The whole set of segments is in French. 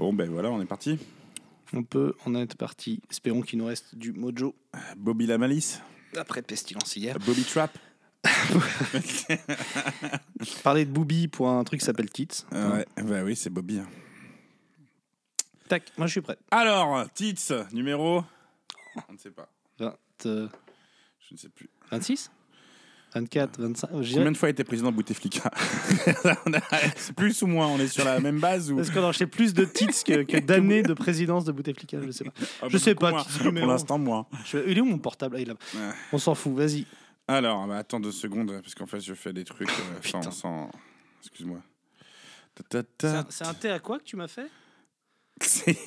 Bon, ben voilà, on est parti. On peut en être parti. Espérons qu'il nous reste du mojo Bobby la malice, après Pestilence hier. Bobby Trap. Parler de Booby pour un truc qui s'appelle Tits. Euh, ouais, bah oui, c'est Bobby. Tac, moi je suis prêt. Alors, Tits, numéro? On ne sait pas. 20, euh, Je ne sais plus. 26 24, 25. je dirais- Combien de fois a été président Bouteflika a- C'est plus ou moins On est sur la même base ou Parce qu'on a acheté plus de titres que, que d'années de présidence de Bouteflika, je sais pas. Ah, je sais pas, moins. Pour l'instant. Je- Il est où mon portable? Ah, il est là. Ouais. On s'en fout, vas-y. Alors, bah, attends deux secondes, parce qu'en fait, je fais des trucs euh, Putain. sans, sans- Excuse-moi. Ta, ta, C'est ta. un- C'est un thé à quoi que tu m'as fait?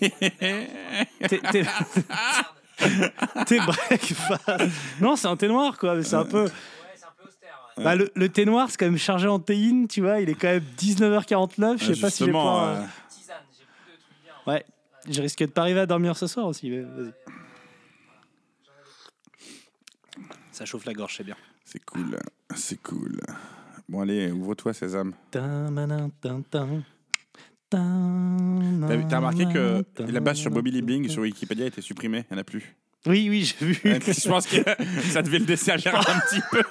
Thé breakfast. Non, c'est un thé noir, quoi. mais C'est un peu. Ouais. Bah, le, le thé noir, c'est quand même chargé en théine, tu vois. Il est quand même 19h49. Je sais pas si j'ai pas. euh, bien. Ouais. Je risque de pas arriver à dormir ce soir aussi. mais Vas-y. Ça chauffe la gorge, c'est bien. c'est cool, c'est cool. Bon, allez, ouvre-toi, Sésame. T'as remarqué que la base sur Bobby Lee Bing sur Wikipédia a été supprimée, il n'y en a plus. Oui, oui, j'ai vu. Je pense que ça devait le desservir un petit peu.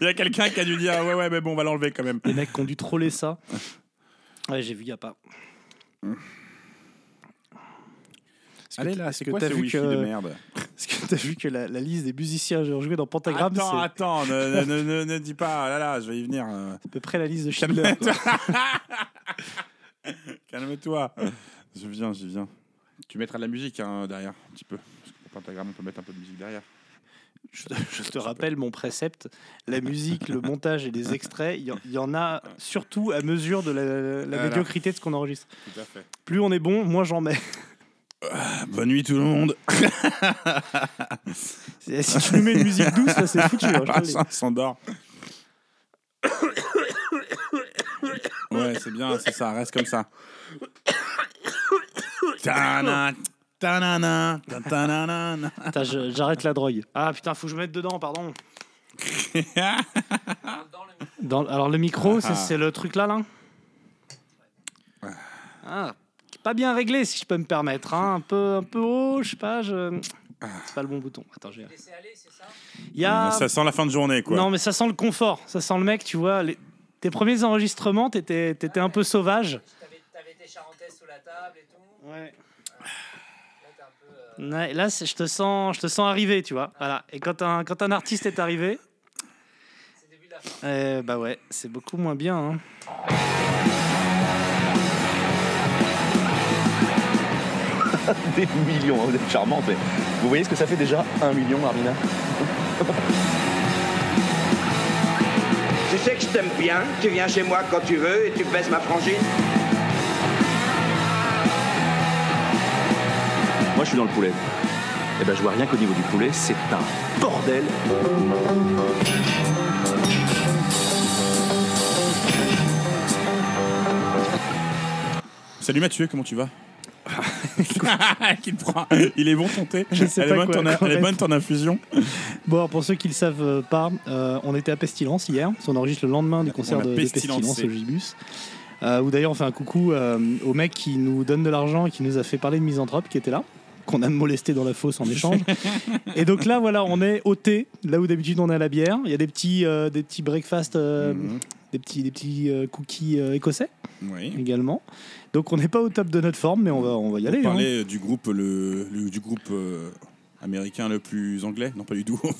Il y a quelqu'un qui a dû dire Ouais, ouais, mais bon, on va l'enlever quand même. Les mecs qui ont dû troller ça. Ouais, j'ai vu, y a pas. Que Allez là, c'est que quoi t'as ce vu wifi que- de merde Est-ce que t'as vu que la, la liste des musiciens qui ont joué dans Pentagram, Attends, c'est attends, ne, ne, ne, ne dis pas, là là, je vais y venir. euh. à peu près la liste de Schindler. Calme-toi. Je viens, j'y viens. Tu mettras de la musique hein, derrière, un petit peu. Parce que pour Pentagram, on peut mettre un peu de musique derrière. Je, te- je te rappelle mon précepte la musique, le montage et les extraits, il y, en- il y en a surtout à mesure de la, médiocrité de ce qu'on enregistre. Tout à fait. Plus on est bon, moins j'en mets. Bonne nuit tout le monde. Si tu nous mets une musique douce, là, c'est foutu. hein, dis. Ça s'endort. Ouais, c'est bien, c'est ça, reste comme ça. J'arrête la drogue. Ah putain, faut que je me mette dedans, pardon. Dans alors le micro, c'est Ah. c'est le truc là, là Ah, pas bien réglé, si je peux me permettre. hein. Un, peu, un peu haut, je sais pas. Je... C'est pas le bon bouton. Attends, j'ai. Laissez aller, c'est ça? Il y a. Ça sent la fin de journée, quoi. Non, mais ça sent le confort. Ça sent le mec, tu vois. les- Tes premiers enregistrements, t'étais étais un peu sauvage. T'avais t'avais tes charentaises sous la table et tout. Ouais. Là, t'es un peu. euh, Ouais, là, je te sens, je te sens arriver, tu vois. Voilà. Et quand un, quand un artiste est arrivé, C'est le début de la fin. euh, bah ouais, c'est beaucoup moins bien. hein. Des millions, hein, vous êtes charmante. mais Vous voyez ce que ça fait déjà Un million, Armina? Tu sais que je t'aime bien, tu viens chez moi quand tu veux et tu baisses ma frangine. Moi, je suis dans le poulet. Eh ben, je vois rien qu'au niveau du poulet, c'est un bordel. Salut Mathieu, comment tu vas Qui te prend Il est bon ton thé Je sais Elle pas est bonne quoi- ton, quoi elle est bonne répondre. ton infusion Bon, alors, pour ceux qui le savent euh, pas, euh, on était à Pestilence hier. On enregistre le lendemain du concert a de, de pestilencé. Pestilence au Gibus. Euh, où d'ailleurs on fait un coucou euh, au mec qui nous donne de l'argent et qui nous a fait parler de misanthrope qui était là qu'on a molesté dans la fosse en échange et donc là voilà on est au thé là où d'habitude on est à la bière il y a des petits euh, des petits breakfast euh, Mhm. des petits des petits euh, cookies écossais Oui. également donc on n'est pas au top de notre forme mais on va on va y aller On hein. parlait du groupe, le, le- du groupe américain le plus anglais? Non, pas du tout.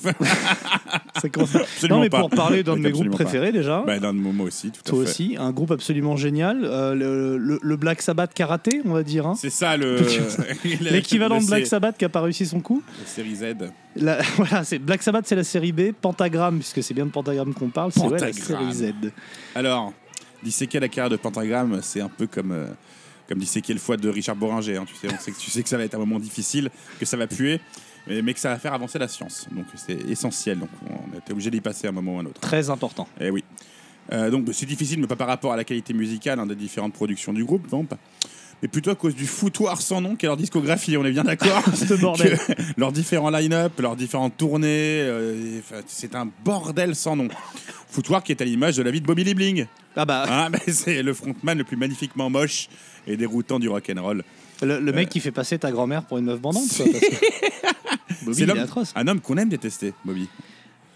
Non mais pas. pour parler d'un de mes groupes pas. préférés déjà Bah, d'un de moi aussi, tout toi à fait. aussi un groupe absolument génial euh, le, le- le Black Sabbath karaté on va dire hein. C'est ça le. l'équivalent de Black Sabbath qui a pas réussi son coup La série Z. La- voilà, c'est Black Sabbath, c'est la série B. Pentagramme, puisque c'est bien de Pentagramme qu'on parle, c'est ouais, la série Z. Alors, disséquer la carrière de Pentagramme, c'est un peu comme, euh, comme disséquer le foie de Richard Boringer. hein. Tu, sais, on sait que, tu sais que ça va être un moment difficile, que ça va puer, mais, mais que ça va faire avancer la science. Donc c'est essentiel. Donc on était obligé d'y passer à un moment ou à un autre. Très important. Eh oui. Euh, donc c'est difficile, mais pas par rapport à la qualité musicale hein, des différentes productions du groupe, non, pas, mais plutôt à cause du foutoir sans nom qu'est leur discographie, on est bien d'accord Ce bordel. Leurs différents line-up, leurs différentes tournées, euh, c'est un bordel sans nom. Foutoir qui est à l'image de la vie de Bobby Liebling. Ah bah, Ah, mais c'est le frontman le plus magnifiquement moche et déroutant du rock'n'roll. le, le mec qui fait passer ta grand-mère pour une meuf bandante, quoi. parce que- Bobby, C'est atroce. Un homme qu'on aime détester, Bobby.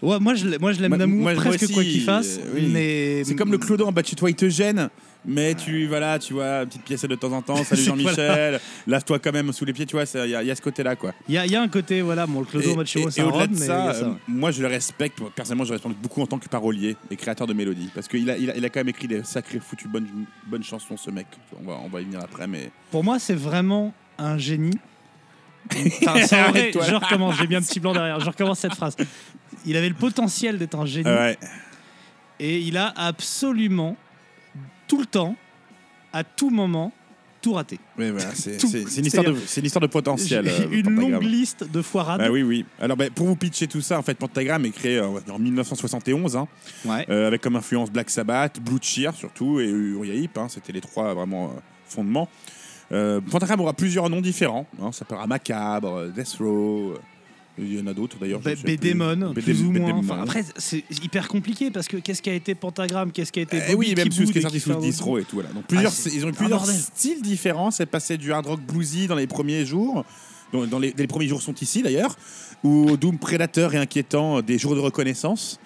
Ouais, moi, je, moi, je l'aime Moi- d'amour, moi, moi presque aussi, quoi qu'il fasse. euh, oui. Mais C'est comme le clodo en bas de chez toi, il te gêne. Mais tu, voilà, tu vois, petite pièce de temps en temps. Salut Jean-Michel. Lave-toi quand même sous les pieds, tu vois. Il y, a- y a ce côté-là, quoi. Il y, y a un côté, voilà, bon, le clodo en mode chez moi, c'est au-delà de mais ça, ça, euh, ouais. moi je le respecte. Personnellement, je le respecte beaucoup en tant que parolier et créateur de mélodies. Parce qu'il a, il a, il a quand même écrit des sacrées foutues bonnes, bonnes chansons, ce mec. On va, on va y venir après, mais. Pour moi, c'est vraiment un génie. Enfin, je recommence, j'ai bien un petit blanc derrière. Je recommence cette phrase. Il avait le potentiel d'être un génie Ouais. et il a absolument tout le temps, à tout moment, tout raté. Voilà, c'est une, histoire de- une histoire de potentiel. Euh, une Pentagram. longue liste de foirades. Ah oui, oui. Alors, bah, pour vous pitcher tout ça, en fait, Pentagram est créé euh, en 1971, hein, Ouais. euh, avec comme influence Black Sabbath, Blue Cheer surtout, et Uriah Heep. hein, C'était les trois vraiment euh, fondements. Euh, Pentagram aura plusieurs noms différents. Hein, ça s'appellera Macabre, euh, Death Row. euh, Il y en a d'autres d'ailleurs. Bédémon, Bédé- plus ou moins. Enfin, après, c'est hyper compliqué parce que qu'est-ce qui a été Pentagram Qu'est-ce qui a été Eh Bobby oui, même Kiboud sous ce qui est sorti sous et tout. Voilà. Donc, plusieurs, Ah, ils ont eu plusieurs styles différents. C'est passé du hard rock bluesy dans les premiers jours. Dans, dans les, les premiers jours sont ici d'ailleurs. Ou Doom prédateur et inquiétant des jours de reconnaissance.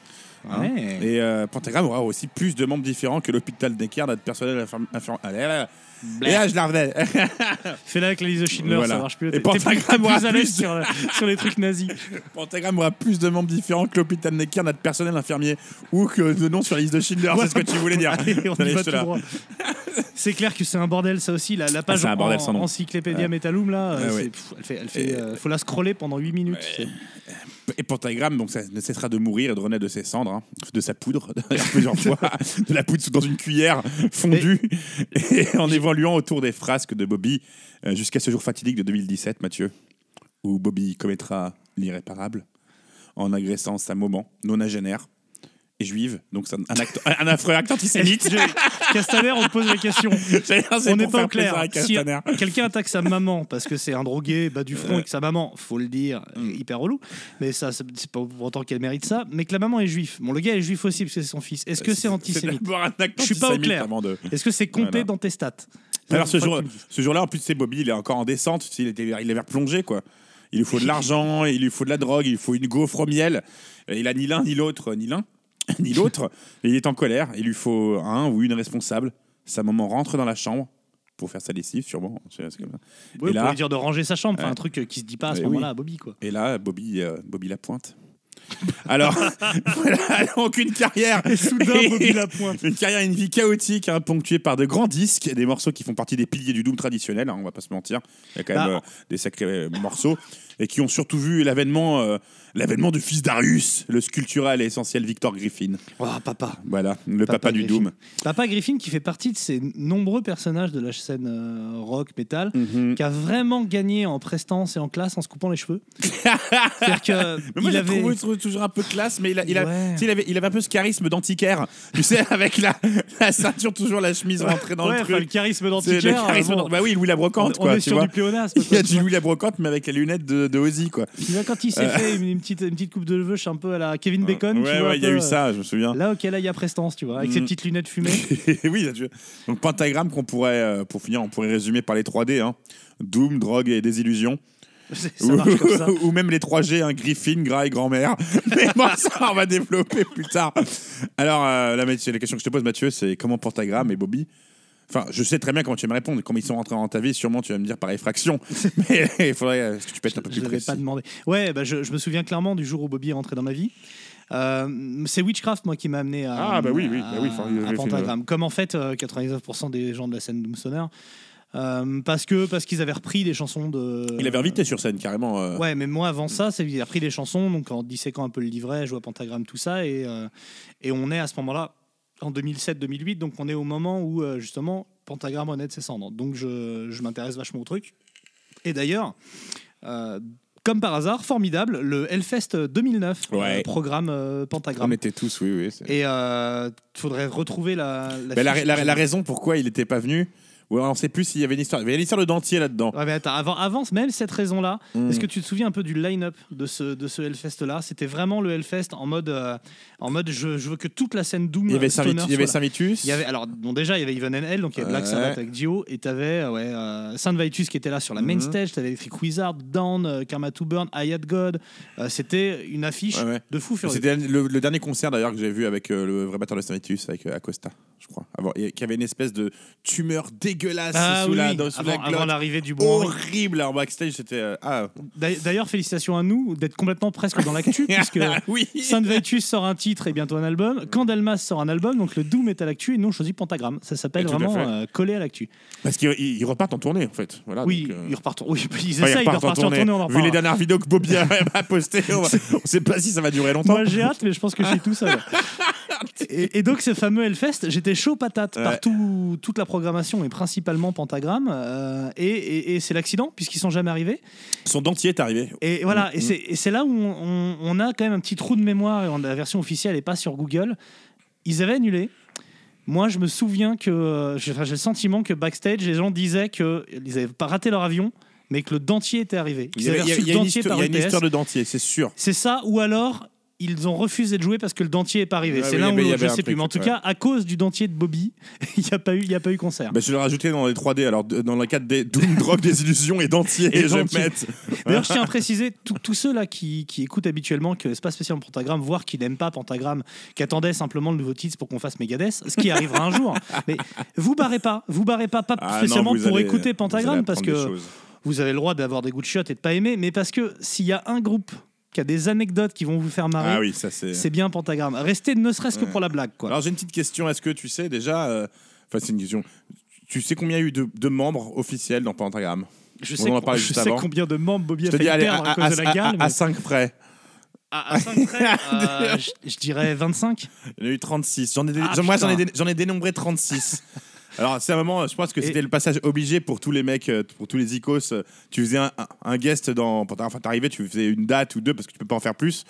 Hein. Ouais. Et euh, Pentagram aura aussi plus de membres différents que l'hôpital Necker, notre personnel infirm- infirm- Allez, là, Et là, je la revenais. Fais-la avec la liste de Schindler, Voilà. ça marche plus. Et Pentagram t'es plus aura à plus. sur, sur les trucs nazis. Pentagram aura plus de membres différents que l'hôpital Necker, notre personnel infirmier, ou que de noms sur la liste de Schindler. C'est ce que tu voulais dire. C'est clair que c'est un bordel, ça aussi. La, la page c'est un bordel en, sans nom. encyclopédia Ouais. Metallum, là, euh, ouais. pff, elle fait, elle fait, euh, faut la scroller pendant 8 minutes. tu sais. Et Pentagram, donc ça ne cessera de mourir et de renaître de ses cendres, hein, de sa poudre, plusieurs fois, de la poudre dans une cuillère fondue, et en évoluant autour des frasques de Bobby, euh, jusqu'à ce jour fatidique de 2017, Mathieu, où Bobby commettra l'irréparable en agressant sa maman, nonagénaire et juive, donc c'est un, un acte- un affreux acte antisémite. Castaner, on te pose la question. On n'est pas au clair. Si quelqu'un attaque sa maman parce que c'est un drogué bas du front et que sa maman, faut le dire, Mm. est hyper relou, mais ça, c'est pas pour autant qu'elle mérite ça, mais que la maman est juif. Bon, le gars est juif aussi parce que c'est son fils. Est-ce que c'est C'est antisémite Je suis pas au clair. de- Est-ce que c'est compté Voilà. dans tes stats? Alors ce jour-là, en plus, c'est Bobby, il est encore en descente. Il, était, il avait replongé, quoi. Il lui faut de l'argent, il lui faut de la drogue, il lui faut une gaufre au miel. Il a ni l'un ni l'autre, ni l'un ni l'autre. Et il est en colère. Il lui faut un ou une responsable. Sa maman rentre dans la chambre pour faire sa lessive, sûrement. C'est- comme ça. Oui, Et pour là- lui dire de ranger sa chambre, enfin, un truc euh, qui se dit pas à ce moment-là oui. à Bobby, quoi. Et là, Bobby, euh, Bobby la pointe. Alors, voilà, donc une carrière. Et soudain, Bobby la pointe. Une carrière une vie chaotique, hein, ponctuée par de grands disques, et des morceaux qui font partie des piliers du Doom traditionnel, hein, on va pas se mentir. Il y a quand même Bah, euh, des sacrés morceaux, et qui ont surtout vu l'avènement euh, l'avènement du fils d'Arius, le sculptural et essentiel Victor Griffin. Oh, papa. Voilà, le papa, Papa du Griffin. Doom. Papa Griffin qui fait partie de ces nombreux personnages de la scène euh, rock, metal, Mhm. qui a vraiment gagné en prestance et en classe en se coupant les cheveux. C'est-à-dire que Mais moi, il j'ai avait... trouvé trouvé toujours un peu classe, mais il, a, il, a- Ouais. tu sais, il avait, il avait un peu ce charisme d'antiquaire. tu sais, avec la, la ceinture, toujours la chemise rentrée dans Ouais, le enfin, truc. le charisme d'antiquaire. bon, Bah oui, Louis la brocante, on, quoi, on est tu sur vois. du pléonasme. Il y a du. Louis la brocante, mais avec les lunettes de, de Ozzy, quoi. Tu vois, quand il s'est fait une, une petite, une petite coupe de cheveux, je suis un peu à la Kevin Bacon. tu ouais, vois, ouais, il y a eu euh, ça, je me souviens. Là, ok, là, il y a prestance, tu vois, avec ses Mm. petites lunettes fumées. oui, là, tu. Donc pentagramme qu'on pourrait, euh, pour finir, on pourrait résumer par les 3D. Hein. Doom, drogue et désillusion. comme ça. Ou même les 3G, hein, Griffin, Gras et grand-mère. Mais bon, ça, on va développer plus tard. Alors, euh, là, Mathieu, la question que je te pose, Mathieu, c'est comment Pentagram et Bobby Enfin, je sais très bien comment tu vas me répondre. Comme ils sont rentrés dans ta vie, sûrement tu vas me dire par effraction. Mais il faudrait euh, que tu peux être un peu Je plus précis. pas demandé. Ouais, bah, je, je me souviens clairement du jour où Bobby est rentré dans ma vie. Euh, c'est Witchcraft, moi, qui m'a amené à, Ah, bah oui, oui, bah oui, enfin, à Pentagram. Comme en fait, euh, 99% des gens de la scène Doomstoner. Euh, parce que parce qu'ils avaient repris des chansons de. Il avait invité sur scène, carrément. euh. Ouais, mais moi avant ça, c'est il a repris des chansons, donc en disséquant un peu le livret, je vois Pentagram, tout ça, et, euh, et on est à ce moment-là en 2007-2008, donc on est au moment où euh, justement Pentagram de ses cendres. Donc je, je m'intéresse vachement au truc. Et d'ailleurs, euh, comme par hasard, formidable, le Hellfest 2009 Ouais. euh, programme euh, On Pentagram. était tous, oui, oui. Et il faudrait retrouver la. la la, fiche. la- la raison pourquoi il n'était pas venu, Ouais, on sait plus s'il y avait une histoire. Il y avait une histoire de dentier là-dedans. Ouais, mais attends, avant, avant même cette raison-là, Mm. est-ce que tu te souviens un peu du line-up de ce, de ce Hellfest-là? C'était vraiment le Hellfest en mode, euh, en mode je, je veux que toute la scène Doom Il y avait stoner Saint-Vitus. Il y avait soit là. Saint-Vitus. Il y avait, alors, bon, déjà, il y avait Even and Hell, donc il y avait Black Ouais. Sabbath avec Dio, et tu avais ouais, euh, Saint Vitus qui était là sur la main Mhm. stage, tu avais Electric Wizard, Down, euh, Karma to Burn, I Had God. Euh, C'était une affiche Ouais, de fou furieux. C'était le, le dernier concert d'ailleurs que j'ai vu avec euh, le vrai batteur de Saint-Vitus, avec euh, Acosta, je crois. Avant, et qui avait une espèce de tumeur dégueulasse Ah sous, oui, la, dans- sous avant, la avant glotte. l'arrivée du bon. Horrible en backstage, c'était. euh, ah, D'a- D'ailleurs, félicitations à nous d'être complètement presque dans l'actu, puisque oui Saint Vitus sort un titre et bientôt un album. Candelmas sort un album, donc le Doom est à l'actu et nous on choisit Pentagram. Ça s'appelle à vraiment euh, collé à l'actu. Parce qu'ils ils- ils repartent en tournée en fait. Voilà, oui, donc, euh, ils repartent. Oui, ils enfin, ils essayent repartent repartir en tournée. on en Vu les dernières vidéos que Bobby a, postées, on, on sait pas si ça va durer longtemps. Moi j'ai hâte, mais je pense que suis tout seul. Et, et donc ce fameux Hellfest, j'étais chaud patate Ouais. par tout- toute la programmation et principalement Pentagram. euh, et et- et c'est l'accident puisqu'ils sont jamais arrivés. Son dentier est arrivé. Et voilà, Mm, et c'est- et c'est là où on, on- on a quand même un petit trou de mémoire et la version officielle n'est pas sur Google. Ils avaient annulé. Moi, je me souviens que euh, j'ai le sentiment que backstage, les gens disaient qu'ils n'avaient pas raté leur avion, mais que le dentier était arrivé. Il Ils il y a- reçu il y a une dentier histoire, par il y a une UPS. histoire de dentier, c'est sûr. C'est ça, ou alors ils ont refusé de jouer parce que le dentier n'est pas arrivé. Ouais, c'est oui, l'un ou l'autre, je sais plus. Mais en tout ouais. cas, à cause du dentier de Bobby, il n'y a, pas eu- il y a pas eu concert. Bah, je l'ai rajouté dans les 3D, alors dans le cadre des Doom, Drogue, des illusions et dentier, Et dentier. D'ailleurs, je tiens à préciser, tous tous ceux là qui, qui écoutent habituellement, que c'est pas spécialement Pentagram, voire qui n'aiment pas Pentagram, qui attendaient simplement le nouveau titre pour qu'on fasse Megadeth, ce qui arrivera un jour. Mais vous barrez pas, vous barrez pas, pas Ah, spécialement pour allez- écouter Pentagram, parce que vous avez le droit d'avoir des goûts de chiottes et de pas aimer, mais parce que s'il y a un groupe qui a des anecdotes qui vont vous faire marrer, Ah oui, ça c'est. c'est bien Pentagram. Restez ne serait-ce que Ouais. pour la blague, quoi. Alors j'ai une petite question. Est-ce que tu sais déjà. euh, Enfin, c'est une question. Tu sais combien il y a eu de, de membres officiels dans Pentagram? Je on sais, en a je juste sais combien de membres Bobby Je a te failli dis, allez, à, perdre à, à, cause de la gale. à mais- 5 près. À, 5 près, euh, je, je dirais 25. Il y en a eu 36. J'en ai, Ah, j'en- moi, j'en ai, dé- ai dénombré 36. Alors, c'est un moment, je pense que c'était le passage obligé pour tous les mecs, euh, pour tous les icos. Tu faisais un, guest dans. Enfin, t'arrivais, tu faisais une date ou deux parce que tu peux pas en faire plus.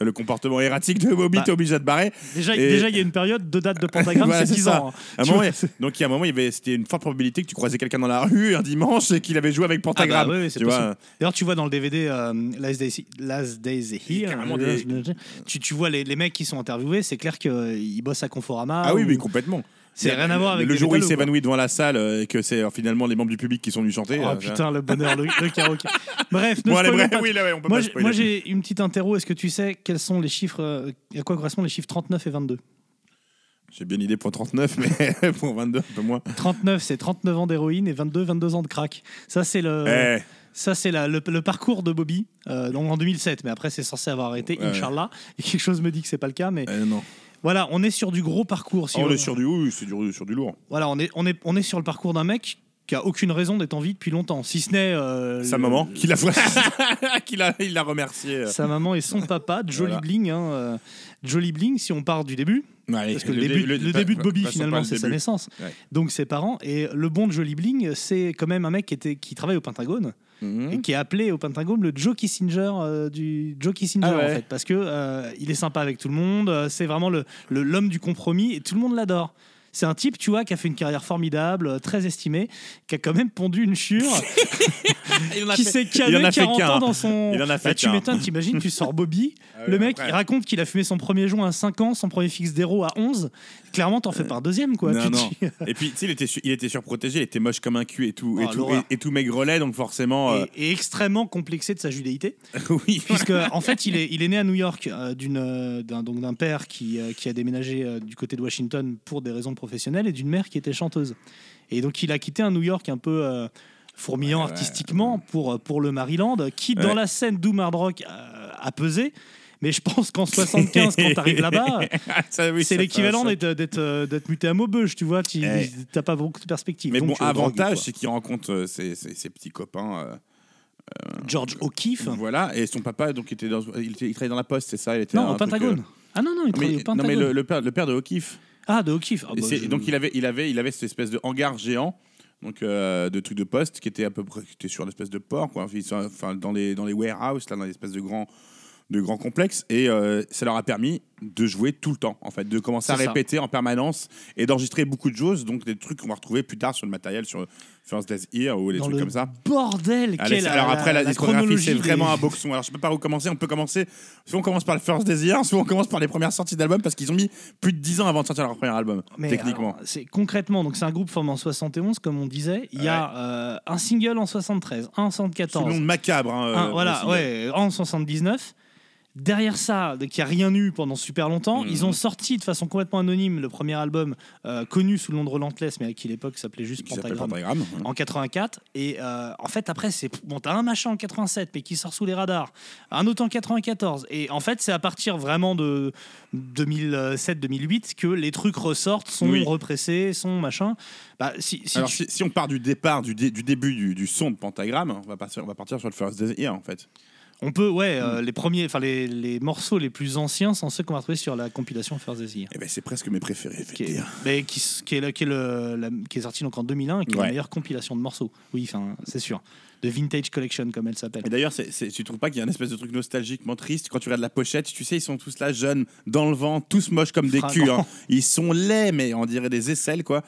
Le comportement erratique de Bobby, Bah, t'es obligé de te barrer. Déjà, Et- déjà, il y a une période de date de Pentagram, Voilà, c'est c'est 10 ça. ans. hein. À moment, vois, donc, il y a un moment, c'était une forte probabilité que tu croisais quelqu'un dans la rue un dimanche et qu'il avait joué avec Pentagram. Ah bah oui, oui. D'ailleurs, tu vois dans le DVD euh, Last, Days, Last Days Here, euh, des- tu, tu vois les, les mecs qui sont interviewés, c'est clair qu'ils bossent à Conforama. Ah oui, ou- oui, complètement. C'est rien à voir avec le jour où il s'évanouit devant la salle euh, et que c'est euh, finalement les membres du public qui sont venus chanter. Oh euh, putain, le bonheur, le, karaoké. Bref, ne Moi, j'ai- une petite interro. Est-ce que tu sais quels sont les chiffres, à quoi correspondent les chiffres 39 et 22 J'ai bien idée pour 39, mais pour 22, un peu moins. 39, c'est 39 ans d'héroïne et 22, 22 ans de crack. Ça, c'est le. Eh, Ça, c'est le, le parcours de Bobby, euh, donc en 2007, mais après, c'est censé avoir arrêté, Ouais. Inch'Allah. Et quelque chose me dit que c'est pas le cas, mais eh, non. Voilà, on est sur du gros parcours. si Oh, on on- est sur du, oui, c'est du, sur du lourd. Voilà, on est, on, est, on est sur le parcours d'un mec qui a aucune raison d'être en vie depuis longtemps, si ce n'est. euh, Sa le- maman, qui l'a qui l'a, il l'a remercié. euh. Sa maman et son papa, Jolly Voilà. Bling. hein, euh, Jolly Bling, si on part du début, Ouais, parce que le, début, le début de Bobby, finalement, c'est sa naissance. Ouais. Donc ses parents. Et le bon de Jolly Bling, c'est quand même un mec qui, était, qui travaille au Pentagone. Mhm. et qui est appelé au Pentagone le Joe Kissinger euh, du Joe Kissinger Ah ouais. en fait parce que euh, il est sympa avec tout le monde euh, c'est vraiment le- l'homme du compromis et tout le monde l'adore c'est un type, tu vois, qui a fait une carrière formidable, euh, très estimé, qui a quand même pondu une chure, Il en a qui fait- s'est fait 40 qu'un. ans dans son. Il en a fait Bah, tu m'étonnes, t'imagines, tu sors Bobby, Ah le mec, après. il raconte qu'il a fumé son premier joint à 5 ans, son premier fixe d'héros à 11. Clairement, t'en fais un deuxième, quoi. Non, non. dis- Et puis, tu sais, il était, il était surprotégé, il était moche comme un cul et tout, et, Oh, tout, l'horreur. et, et tout maigrelet, donc forcément. euh, Et, et extrêmement complexé de sa judéité. oui, puisque en fait il est, il est né à New York euh, euh, d'un, père qui, euh, qui a déménagé euh, du côté de Washington pour des raisons professionnelles et d'une mère qui était chanteuse. Et donc il a quitté un New York un peu euh, fourmillant Ouais, ouais. artistiquement pour, euh, pour le Maryland, qui dans la scène Doom Hard Rock euh, a pesé. Mais je pense qu'en 75, quand t'arrives là-bas, oui, c'est l'équivalent d'être, d'être, d'être muté à Maubeuge, tu vois. Tu Eh. n'as pas beaucoup de perspectives. Mais Donc, bon, avantage, c'est qu'il rencontre ses, ses- ses petits copains. euh, George O'Keefe. Voilà, et son papa, donc, était dans, il, était- il travaillait dans la poste, c'est ça il était Non, au Pentagone. Ah non, non, il travaille mais, au Pentagone. non, mais le, le père, le père de O'Keefe. Ah, de O'Keefe. Ah, bah, je- Donc il avait, il avait, il avait cette espèce de hangar géant, donc euh, de trucs de poste qui était à peu près, qui était sur une espèce de port, quoi. Enfin, dans les dans les warehouses, là, dans les espèces de grands de grands complexes, et euh, ça leur a permis de jouer tout le temps, en fait, de commencer à ça. répéter en permanence et d'enregistrer beaucoup de choses, donc des trucs qu'on va retrouver plus tard sur le matériel, sur First Days Here ou des Dans trucs le comme ça. bordel Allez, c'est- la- alors après, la, la discographie, c'est des- vraiment un boxon. Alors, je sais pas par où commencer. On peut commencer. Soit on commence par le First Desire, soit on commence par les premières sorties d'albums parce qu'ils ont mis plus de 10 ans avant de sortir leur premier album, Mais techniquement. alors, c'est concrètement, donc c'est un groupe formé en 71, comme on disait. Il y a euh, un single en 73, un en Sous le 74, nom de Macabre. hein, un- euh, voilà, ouais, en 79. Derrière ça, n'y a rien eu pendant super longtemps. Mhm. Ils ont sorti de façon complètement anonyme le premier album euh, connu sous le nom de Relentless, mais qui à l'époque s'appelait juste Qui Pentagram. Pentagram. en 84 et euh, en fait après c'est bon t'as un machin en 87 mais qui sort sous les radars un autre en 94 et en fait c'est à partir vraiment de 2007-2008 que les trucs ressortent sont Oui. repressés sont machin bah si, si Alors, tu- si, si on part du départ, du, dé- du début du, du son de Pentagram, on va, partir, on va partir sur le First Desire, en fait. On peut ouais Mm. euh, les premiers enfin les, les morceaux les plus anciens sont ceux qu'on va trouver sur la compilation Desire Eh ben, c'est presque mes préférés, qui est, mais qui, qui est, qui est le- la- qui est sorti donc en 2001 et qui est la meilleure compilation de morceaux. Oui enfin c'est sûr de Vintage Collection comme elle s'appelle Et d'ailleurs, c'est, tu trouves pas qu'il y a une espèce de truc nostalgiquement triste quand tu regardes la pochette? Tu sais, ils sont tous là, jeunes, dans le vent, tous moches comme des culs. Hein. Ils sont laids, mais on dirait des aisselles, quoi.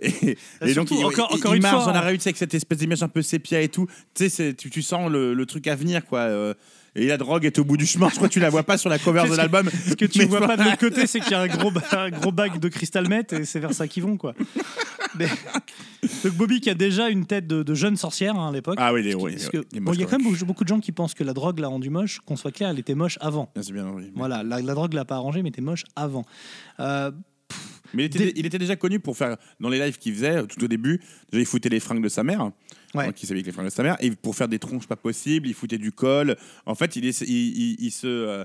Et, et donc, ils, encore- ils- encore ils une marchent fois, dans la hein. rue tu sais, avec cette espèce d'image un peu sépia et tout. Tu sais, c'est- tu, tu sens le, le truc à venir, quoi. euh, et la drogue est au bout du chemin. Je crois que tu la vois pas sur la cover de l'album. Ce que tu Mais vois pas de l'autre côté, c'est qu'il y a un gros, un gros bac de cristal meth et c'est vers ça qu'ils vont, quoi. Mais- Donc Bobby qui a déjà une tête de, de jeune sorcière hein, à l'époque. Ah oui, Parce oui, bon, moches il y a quand même beaucoup, de gens qui pensent que la drogue l'a rendu moche. Qu'on soit clair, elle était moche avant. Ah, c'est bien, oui. Voilà, la, la drogue l'a pas arrangé, mais était moche avant. Euh, Mais il était, il était déjà connu pour faire, dans les lives qu'il faisait, tout au début, déjà il foutait les fringues de sa mère. Ouais. Donc il s'habillait avec les fringues de sa mère. Et pour faire des tronches pas possibles, il foutait du col. En fait, il, est- il, il- il se. euh,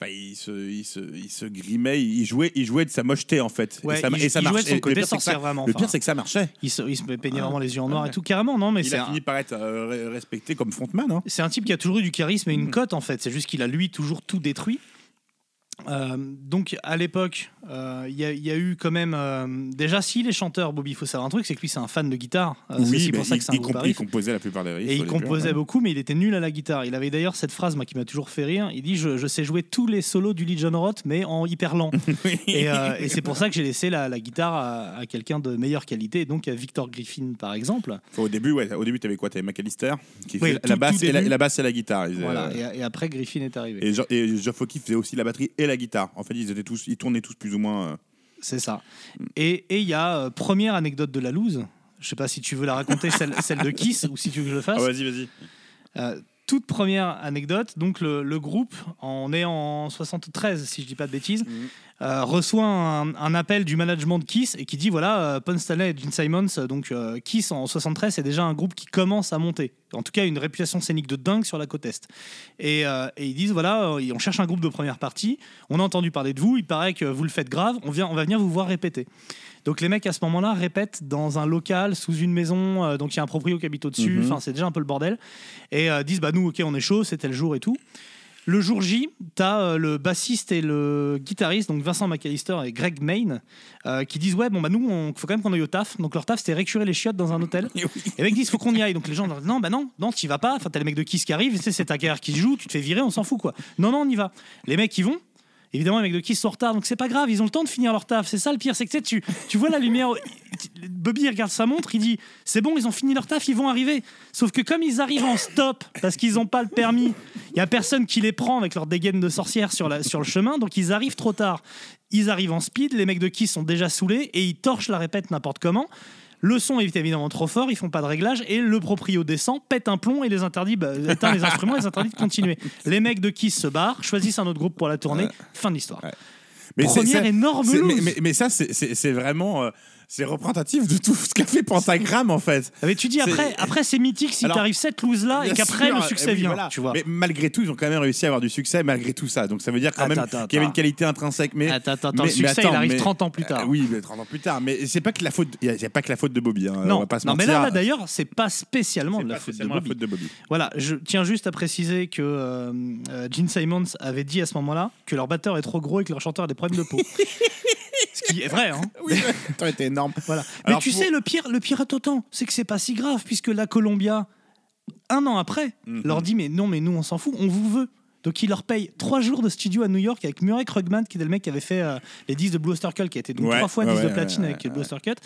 Enfin, il se, il, se, il se grimait, il jouait, il jouait de sa mocheté en fait. Ouais, et ça, il- et ça il jouait de marchait. son côté le pire, ça- vraiment, Le pire, c'est que ça marchait. il, se, il se peignait Ah vraiment les yeux en noir ouais. et tout. Carrément, non, mais Il a un, fini par être euh, respecté comme frontman. Hein. c'est un type qui a toujours eu du charisme et une Mhm. cote en fait. C'est juste qu'il a lui toujours tout détruit. Euh, donc à l'époque, euh, il y, a- il y a eu quand même euh, déjà si les chanteurs, Bobby, il faut savoir un truc, c'est que lui c'est un fan de guitare. Euh, c'est pour ça il, que c'est un il comp- il composait la plupart des riffs. Et il début, composait beaucoup, mais il était nul à la guitare. Il avait d'ailleurs cette phrase moi, qui m'a toujours fait rire. Il dit je, je sais jouer tous les solos du Legion Roth, mais en hyper lent. et et c'est pour ça que j'ai laissé la, la guitare à, à quelqu'un de meilleure qualité, donc à Victor Griffin par exemple. Au début, ouais, au début, t'avais quoi? T'avais McAllister qui Oui, faisait tout- la basse et la, début. et la basse et la guitare. Voilà. Et, et après Griffin est arrivé. Et, Geoff O'Keeffe faisait aussi la batterie et la guitare. En fait, ils étaient tous, ils tournaient tous plus ou moins. euh, C'est ça. Et et il y a euh, première anecdote de la loose. Je sais pas si tu veux la raconter, celle, celle de Kiss, ou si tu veux que je le fasse. Ah, vas-y, vas-y. Euh, toute première anecdote, donc le, le groupe, on est en 73 si je dis pas de bêtises, euh, reçoit un, un appel du management de Kiss et qui dit voilà, euh, Paul Stanley et Gene Simons, euh, donc euh, Kiss en 73 c'est déjà un groupe qui commence à monter. En tout cas une réputation scénique de dingue sur la côte est. Et, euh, et ils disent voilà, on cherche un groupe de première partie, on a entendu parler de vous, il paraît que vous le faites grave, on, vient, on va venir vous voir répéter. Donc les mecs à ce moment-là répètent dans un local sous une maison, euh, donc il y a un proprio qui habite au-dessus, Mhm. c'est déjà un peu le bordel, et euh, disent bah nous ok on est chaud, c'était le jour et tout. Le jour J, t'as euh, le bassiste et le guitariste, donc Vincent McAllister et Greg Main, euh, qui disent ouais bon bah nous on faut quand même qu'on aille au taf. Donc leur taf c'était récurer les chiottes dans un hôtel. Et les mecs disent faut qu'on y aille. Donc les gens disent non bah non non t'y vas pas. Enfin t'as les mecs de Kiss qui arrivent, c'est ta carrière qui se joue, tu te fais virer, on s'en fout quoi. Non non on y va. Les mecs y vont. Évidemment, les mecs de Kiss sont en retard, donc c'est pas grave, ils ont le temps de finir leur taf. C'est ça le pire, c'est que tu, tu, vois la lumière. Bobby regarde sa montre, il dit C'est bon, ils ont fini leur taf, ils vont arriver. Sauf que comme ils arrivent en stop, parce qu'ils n'ont pas le permis, il y a personne qui les prend avec leur dégaine de sorcière sur, la, sur le chemin, donc ils arrivent trop tard. Ils arrivent en speed, les mecs de Kiss sont déjà saoulés et ils torchent la répète n'importe comment. Le son est évidemment trop fort, ils font pas de réglage et le proprio descend, pète un plomb et les interdit, bah, éteint les instruments, et les interdit de continuer. Les mecs de Kiss se barrent, choisissent un autre groupe pour la tournée, fin de l'histoire. Ouais. Mais c'est- Première énorme c'est- mais, loose. mais- mais ça, c'est vraiment. euh, c'est représentatif de tout ce qu'a fait Pentagram en fait. Ah, Mais tu dis C'est- après, après c'est mythique si t'arrives cette loose là et qu'après le euh, succès oui, vient, voilà. tu vois. Mais malgré tout, ils ont quand même réussi à avoir du succès malgré tout ça. Donc ça veut dire quand Attends, même qu'il y avait une qualité intrinsèque. Mais Attends, attends, mais- le mais succès attends, il arrive mais- 30 ans plus tard. Euh, oui, mais 30 ans plus tard. Mais c'est pas que la faute. Il n'y a, pas que la faute de Bobby. hein, on non, va pas se non mais là, là, d'ailleurs, c'est pas spécialement C'est la de faute de Bobby. Voilà, je tiens juste à préciser que euh, euh, Gene Simons avait dit à ce moment-là que leur batteur est trop gros et que leur chanteur a des problèmes de peau. qui est vrai, hein. Oui, t'as été énorme. Voilà. Mais tu pour- sais, le pire, le pire autant, c'est que c'est pas si grave puisque la Columbia, un an après, Mhm. leur dit mais non, mais nous on s'en fout, on vous veut. Donc il leur paye trois jours de studio à New York avec Murray Krugman, qui était le mec qui avait fait euh, les disques de Blue Cult, qui a été donc Ouais, trois fois ouais, disque de ouais, platine ouais, avec ouais, Blue Cult,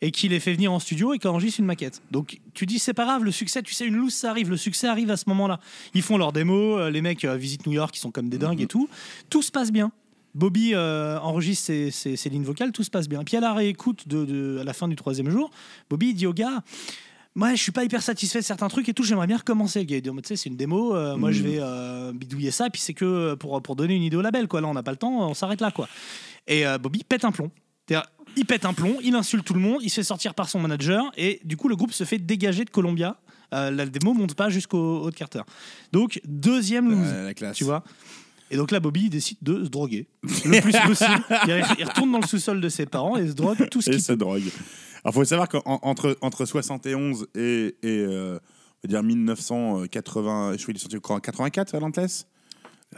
et qui les fait venir en studio et qui enregistre une maquette. Donc tu dis c'est pas grave, le succès, tu sais, une loose ça arrive, le succès arrive à ce moment-là. Ils font leur démo, euh, les mecs euh, visitent New York, ils sont comme des dingues et tout. Tout se passe bien. Bobby euh, enregistre ses, ses- ses lignes vocales, tout se passe bien. Puis à la réécoute de, de- à la fin du troisième jour, Bobby dit au gars Moi, je suis pas hyper satisfait de certains trucs et tout, j'aimerais bien recommencer. Le gars il dit Tu sais, c'est une démo, euh, moi je vais euh, bidouiller ça, puis c'est que pour, pour donner une idée au label, quoi. Là, on n'a pas le temps, on s'arrête là, quoi. Et euh, Bobby pète un plomb. Il pète un plomb, il insulte tout le monde, il se fait sortir par son manager et du coup le groupe se fait dégager de Columbia. La démo monte pas jusqu'au haut de Carter. Donc deuxième lose. Tu vois Et donc là, Bobby il décide de se droguer le plus possible. Il, il retourne dans le sous-sol de ses parents et se drogue tout ce Et qu'il se drogue. Alors, faut savoir qu'entre entre 71 et, et euh, on va dire 1980, je est sorti en 84, Relentless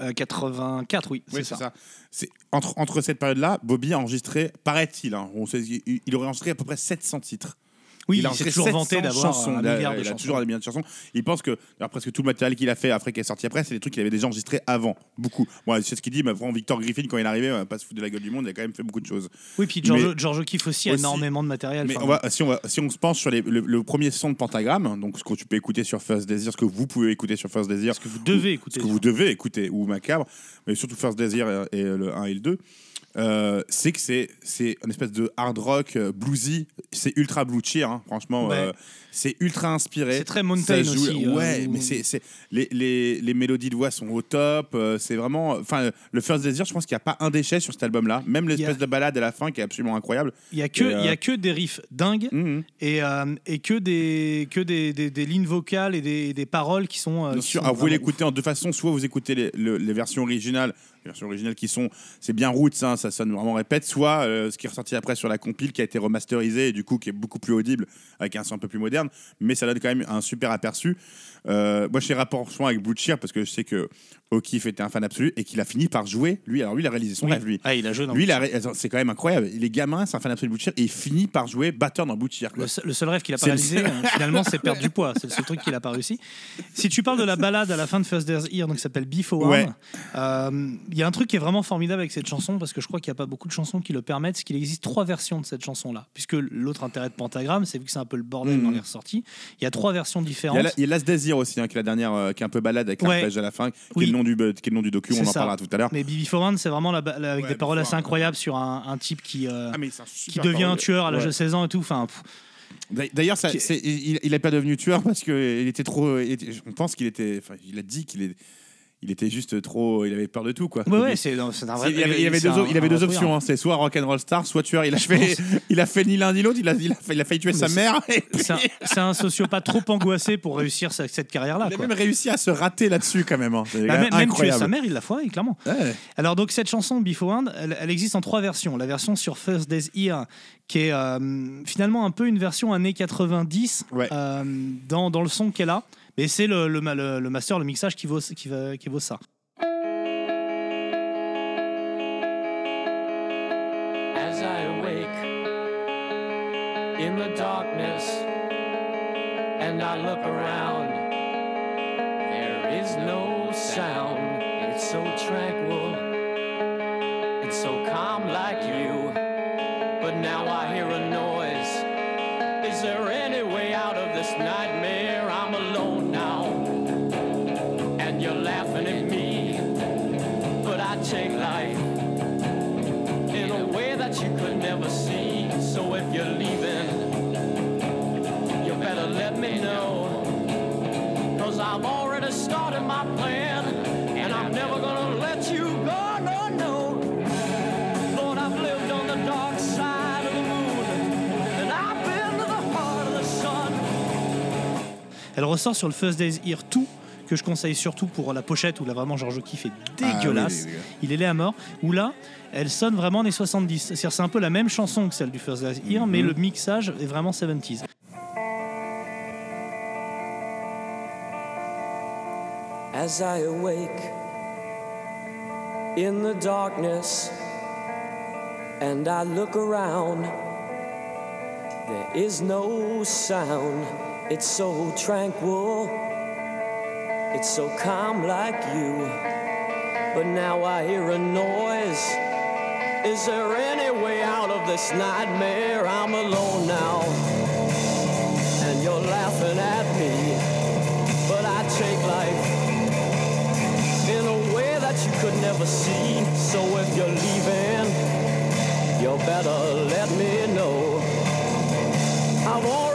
Euh, 84, oui, c'est Oui, ça. c'est ça. C'est entre, entre cette période-là, Bobby a enregistré, paraît-il, hein, on sait, il, il aurait enregistré à peu près 700 titres. Oui, il s'est toujours vanté 700 d'avoir chansons. un milliard de il a chansons. toujours des milliards de chansons. Il pense que alors, presque tout le matériel qu'il a fait après qui est sorti après, c'est des trucs qu'il avait déjà enregistrés avant. Beaucoup. Moi, c'est ce qu'il dit, mais vraiment, Victor Griffin, quand il est arrivé, on va pas se foutre de la gueule du monde, il a quand même fait beaucoup de choses. Oui, puis George, Mais- George O'Keeffe aussi a aussi- énormément de matériel. Mais Enfin, on va, si, on va- si on se penche sur les- le, le premier son de Pentagram, donc ce que tu peux écouter sur First Desire, ce que vous pouvez écouter sur First Desire, ce que vous devez ce écouter. que vous devez écouter, ou Macabre, mais surtout First Desire et, et le 1 et le 2, euh, c'est que c'est c'est une espèce de hard rock euh, bluesy, c'est ultra blue cheer, hein, franchement, Ouais. euh, c'est ultra inspiré. C'est très Mountain Ça joue- aussi, euh, ouais, où- mais c'est c'est- les, les, les mélodies de voix sont au top, euh, c'est vraiment. Enfin, le First Desire, je pense qu'il n'y a pas un déchet sur cet album-là, même l'espèce a- de balade à la fin qui est absolument incroyable. Il y a que, Et, il y a que des riffs dingues Mhm. et, euh, et que des que des, des, des lignes vocales et des, des paroles qui sont. euh, Bien qui sûr, sont alors vous vraiment l'écoutez en deux façons. Soit vous écoutez les, le- les versions originales, les versions originales qui sont, c'est bien roots, hein, ça sonne vraiment répète. Soit euh, ce qui est ressorti après sur la compile, qui a été remasterisé et du coup qui est beaucoup plus audible avec un son un peu plus moderne, mais ça donne quand même un super aperçu. Euh, moi, j'ai rapport souvent avec Blue Cheer parce que je sais que O'Keefe était un fan absolu et qu'il a fini par jouer. Lui, alors lui, il a réalisé son Oui. rêve, lui. Ah, il a joué dans Lui, ré- c'est quand même incroyable. Il est gamin, c'est un fan absolu de Blue Cheer et il finit par jouer batteur dans Blue Cheer. Le seul, le seul rêve qu'il a pas réalisé, seul. euh, finalement, c'est perdre du poids. C'est le seul truc qu'il a pas réussi. Si tu parles de la balade à la fin de First Day's Here, donc qui s'appelle Before Ouais. euh, il y a un truc qui est vraiment formidable avec cette chanson, parce que je crois qu'il n'y a pas beaucoup de chansons qui le permettent, c'est qu'il existe trois versions de cette chanson-là. Puisque l'autre intérêt de Pentagram, c'est vu que c'est un peu le bordel Mhm. dans les ressorties, il y a trois versions Il y différentes. a, la- il y a Last Desire aussi, hein, qui est la dernière, euh, qui est un peu balade avec Ouais. l'arpège à la fin, qui, Oui. est le nom du, qui est le nom du docu, on en parlera tout à l'heure. Mais Bibi Foran, c'est vraiment la, ba- la- avec Ouais, des paroles assez One. incroyables sur un, un type qui, euh, Ah, un qui devient un tueur à l'âge Ouais. de 16 ans et tout. Enfin, pff, D'ailleurs, il n'est pas devenu tueur parce qu'il était trop. il était- on pense qu'il était. Enfin, il a dit qu'il est, il était juste trop. Il avait peur de tout, quoi. ouais, ouais, c'est non, c'est un vrai. il, y avait, il y avait c'est deux, un- il avait un deux vrai options. hein. C'est soit rock'n'roll star, soit tueur. Il a fait, il a fait ni l'un ni l'autre. Il a, il, a, fait- il a failli tuer sa mère. et puis C'est un, c'est un sociopathe trop angoissé pour réussir sa- cette carrière-là. il a quoi. même réussi à se rater là-dessus, quand même. hein. C'est Bah, même, même tuer incroyable. sa mère, il l'a foiré, clairement. Ouais. Alors donc cette chanson Before Hand, elle, elle existe en trois versions. La version sur First Days Here, qui est euh, finalement un peu une version années 90 Ouais. euh, dans, dans le son qu'elle a. Mais c'est le, le, le- le master, le mixage qui vaut, qui, qui vaut ça. as I awake in the darkness and I look around. There is no sound, it's so tranquil, Elle ressort sur le First Days Here 2 que je conseille surtout pour la pochette où là vraiment George O'Keeffe est Ah, dégueulasse. oui, oui, oui. Il est laid à mort. Où là, elle sonne vraiment des 70. C'est-à-dire c'est un peu la même chanson que celle du First Days Here, mais Mhm. le mixage est vraiment 70s. as I awake in the darkness and I look around. There is no sound, it's so tranquil, It's so calm like you. But now I hear a noise. Is there any way out of this nightmare? I'm alone now. And you're laughing at me. But I take life in a way that you could never see. So if you're leaving, you better let me know. I've already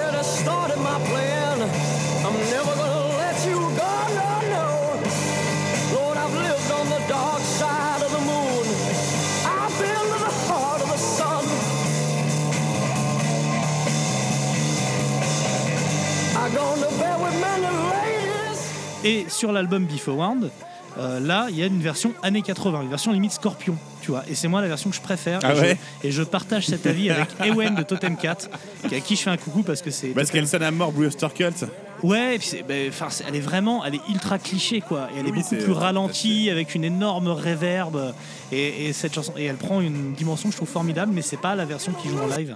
Et sur l'album Beforehand, euh, là, il y a une version années 80, une version limite Scorpion, tu vois. Et c'est moi la version que je préfère. Ah et, ouais je, et je partage cet avis avec Ewen de Totem Cat, à qui je fais un coucou parce que c'est. Parce qu'elle sonne à mort Blue Oyster Cult. Ouais, et puis ben, elle est vraiment, elle est ultra cliché quoi. Et elle est Oui, beaucoup plus ralentie avec une énorme réverb. Et, et cette chanson, et elle prend une dimension que je trouve formidable, mais c'est pas la version qui joue en live.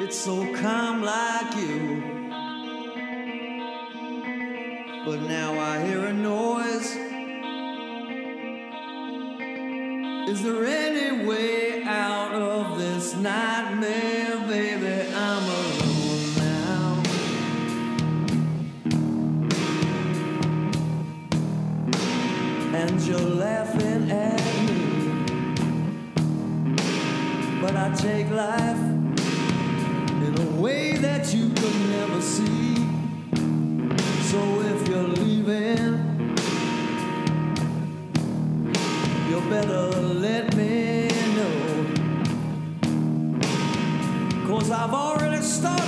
It's so calm like you. But now I hear a noise. Is there any way out of this nightmare, baby? I'm alone now. And you're laughing at me. But I take life way that you could never see. So if you're leaving, you better let me know. Cause I've already started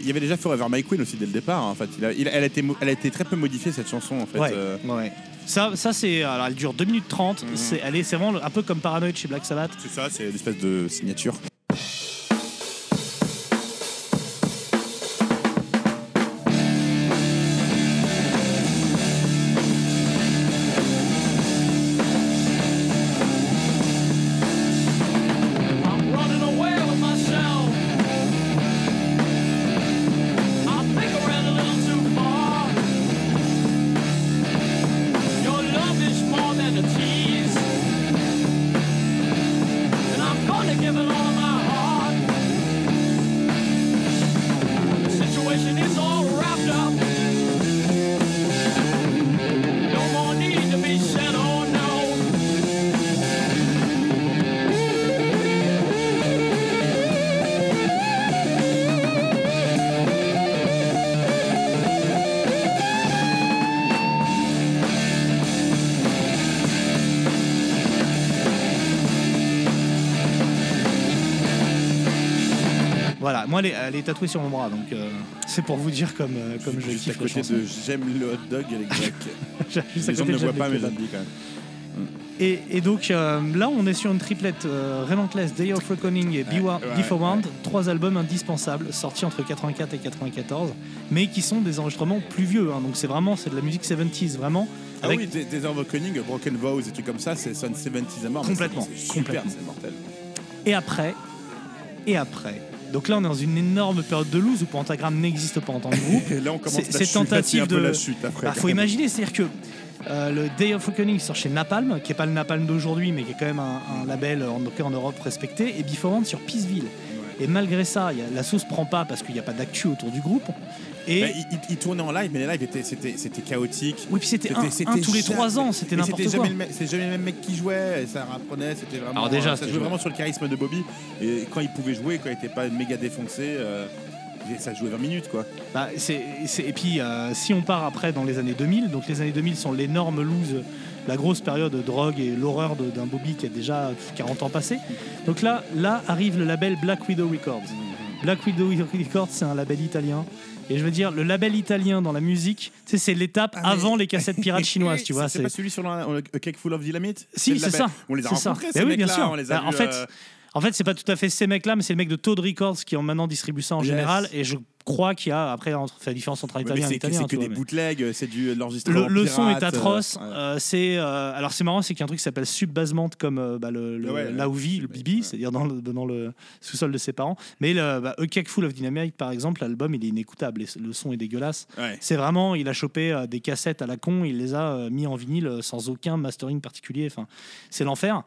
Il y- avait déjà Forever My Queen aussi dès le départ. hein. En fait, il a- il a- elle, a été, mo- elle a été très peu modifiée cette chanson en fait. Ouais, euh, ouais. Ça, ça c'est. Alors, elle dure 2 minutes 30. Mhm. C'est, elle est, c'est vraiment un peu comme Paranoid chez Black Sabbath. c'est ça, c'est une espèce de signature. Moi elle est, elle est tatouée sur mon bras, donc euh, c'est pour vous dire comme, euh, comme je Juste à kiffe la côté de J'aime le hot dog. Juste à les gens ne le voient Jack pas, mais je le dis quand même. Et, et donc euh, là, on est sur une triplette euh, Relentless, Day of Reckoning et Beforehand, ouais. trois albums indispensables sortis entre 84 et 94, mais qui sont des enregistrements plus vieux. hein. donc c'est vraiment c'est de la musique 70s, vraiment. Ah avec- oui, des, des Overcunning, Broken Vows et trucs comme ça, c'est sonne 70s à mort. mais Complètement, c'est- C'est super, complètement. c'est mortel. Et après, et après, Donc là, on est dans une énorme période de loose où Pentagram n'existe pas en tant que groupe. Et là, on commence c'est tentative un peu de- la chute après. Bah, faut imaginer, c'est-à-dire que euh, le Day of Reckoning sort chez Napalm, qui est pas le Napalm d'aujourd'hui, mais qui est quand même un, un label en, Europe respecté, et Before sur Peaceville. Et malgré ça, il y a- la sauce prend pas parce qu'il n'y a pas d'actu autour du groupe. Et Bah, il, tournait en live, mais les lives étaient, c'était, c'était chaotique. oui, puis c'était un, C'était- un c'était tous les trois ans, c'était n'importe c'était quoi. jamais, le c'est jamais le même mec qui jouait, et ça rapprenait, c'était vraiment. Alors déjà, ça c'était jouait vraiment sur le charisme de Bobby. Et quand il pouvait jouer, quand il était pas méga défoncé, euh, ça jouait 20 minutes quoi. Bah, c'est- c'est- et puis, euh, si on part après dans les années 2000, donc les années 2000 sont l'énorme loose, la grosse période de drogue et l'horreur de- d'un Bobby qui a déjà 40 ans passé. Donc là, là arrive le label Black Widow Records. Black Widow Records, c'est un label italien. Et je veux dire, le label italien dans la musique, tu sais, c'est l'étape Ah, mais- avant les cassettes pirates chinoises, tu vois. C'est pas celui sur le, A Cake Full of Dynamite Si, le c'est ça. On les a rencontrés, ces oui, bien sûr. On les a Ben, en fait, euh, En fait, c'est pas tout à fait ces mecs-là, mais c'est le mec de Toad Records qui en maintenant distribue ça en Yes. général. Et je crois qu'il y a après entre, la différence entre italien et un c'est que, italien. c'est que des bootlegs, c'est du de l'enregistrement. Le, le son est euh, atroce. ouais. Euh, c'est euh, alors c'est marrant, c'est qu'il y a un truc qui s'appelle subbasement comme euh, bah, le, là où vit le Bibi, c'est-à-dire dans le, dans le sous-sol de ses parents. Mais le, bah, Full of Dynamite, par exemple, l'album il est inécoutable. le son est dégueulasse. C'est vraiment, il a chopé euh, des cassettes à la con, il les a euh, mis en vinyle euh, sans aucun mastering particulier. Enfin, c'est l'enfer.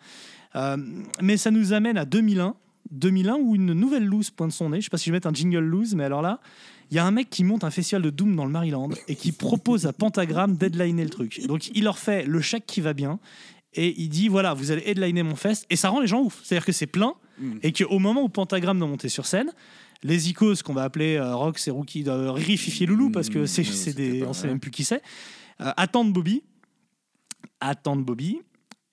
Euh, mais ça nous amène à 2001. 2001 où une nouvelle loose pointe son nez. Je sais pas si je vais mettre un jingle loose, mais alors là, il y a un mec qui monte un festival de Doom dans le Maryland et qui propose à Pentagram d'headliner le truc. Donc il leur fait le chèque qui va bien et il dit voilà, vous allez headliner mon fest et ça rend les gens ouf. C'est-à-dire que c'est plein Mm. et qu'au moment où Pentagram doit monter sur scène, les icônes qu'on va appeler euh, Rox et Rookie, euh, Riri, Fifi et Loulou parce que Mm, c'est des, on sait même plus qui c'est, euh, attendent Bobby, attendent Bobby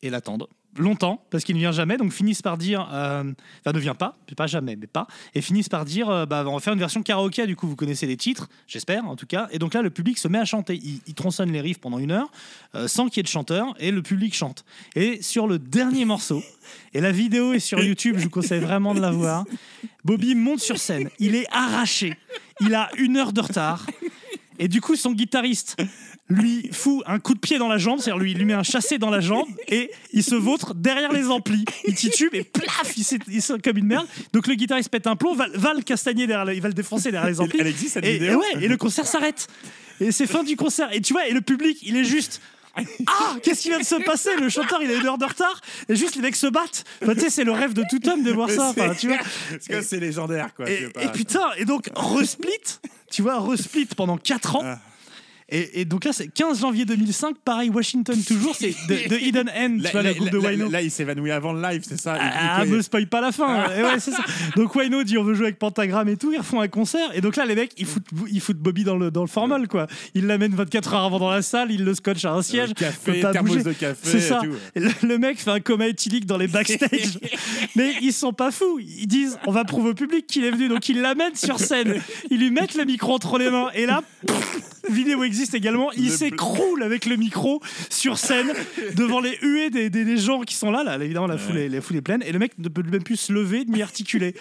et l'attendent longtemps parce qu'il ne vient jamais donc finissent par dire euh, enfin ne vient pas pas jamais mais pas et finissent par dire euh, bah on va faire une version karaoké du coup vous connaissez les titres j'espère en tout cas et donc là le public se met à chanter. Il, tronçonne les riffs pendant une heure euh, sans qu'il y ait de chanteur et le public chante. Et sur le dernier morceau et la vidéo est sur YouTube je vous conseille vraiment de la voir Bobby monte sur scène. Il est arraché. Il a une heure de retard. Et du coup son guitariste lui fout un coup de pied dans la jambe, c'est-à-dire lui, il lui met un chassé dans la jambe et il se vautre derrière les amplis. Il titube et plaf, il sonne comme une merde. Donc le guitariste pète un plomb, va, va le castagner derrière, il va le défoncer derrière les amplis. Elle existe cette et, vidéo et ouais, et le concert s'arrête. Et c'est fin du concert. Et tu vois, et le public, il est juste. Ah, qu'est-ce qui vient de se passer? Le chanteur, il a une heure de retard. Et juste les mecs se battent. Enfin, tu sais, c'est le rêve de tout homme de voir Mais ça. Enfin, tu vois. Parce que c'est légendaire quoi. Et, et putain, et donc resplit, tu vois, resplit pendant 4 ans. Ah. Et, et donc là, c'est 15 janvier 2005, pareil, Washington toujours, c'est de, de Hidden End, tu Là, vois, le groupe de Wino. là, il s'évanouit avant le live, c'est ça. Ah, il- me spoil pas la fin. Et ouais, c'est ça. Donc Wino dit on veut jouer avec Pentagram et tout, ils refont un concert. Et donc là, les mecs, ils foutent, ils foutent Bobby dans le, dans le formol, quoi. Ils l'amènent 24 heures avant dans la salle, ils le scotchent à un siège. Euh, peut café, pas bouger. de café. C'est ça. tout. Et Le, le mec fait un coma éthylique dans les backstage. Mais ils sont pas fous. Ils disent on va prouver au public qu'il est venu. Donc ils l'amènent sur scène. Ils lui mettent le micro entre les mains. Et là, pff, vidéo existe également. Il Le s'écroule avec le micro sur scène devant les huées des, des- des gens qui sont là. Là, évidemment, la foule, est, la foule est pleine. Et le mec ne peut même plus se lever ni articuler.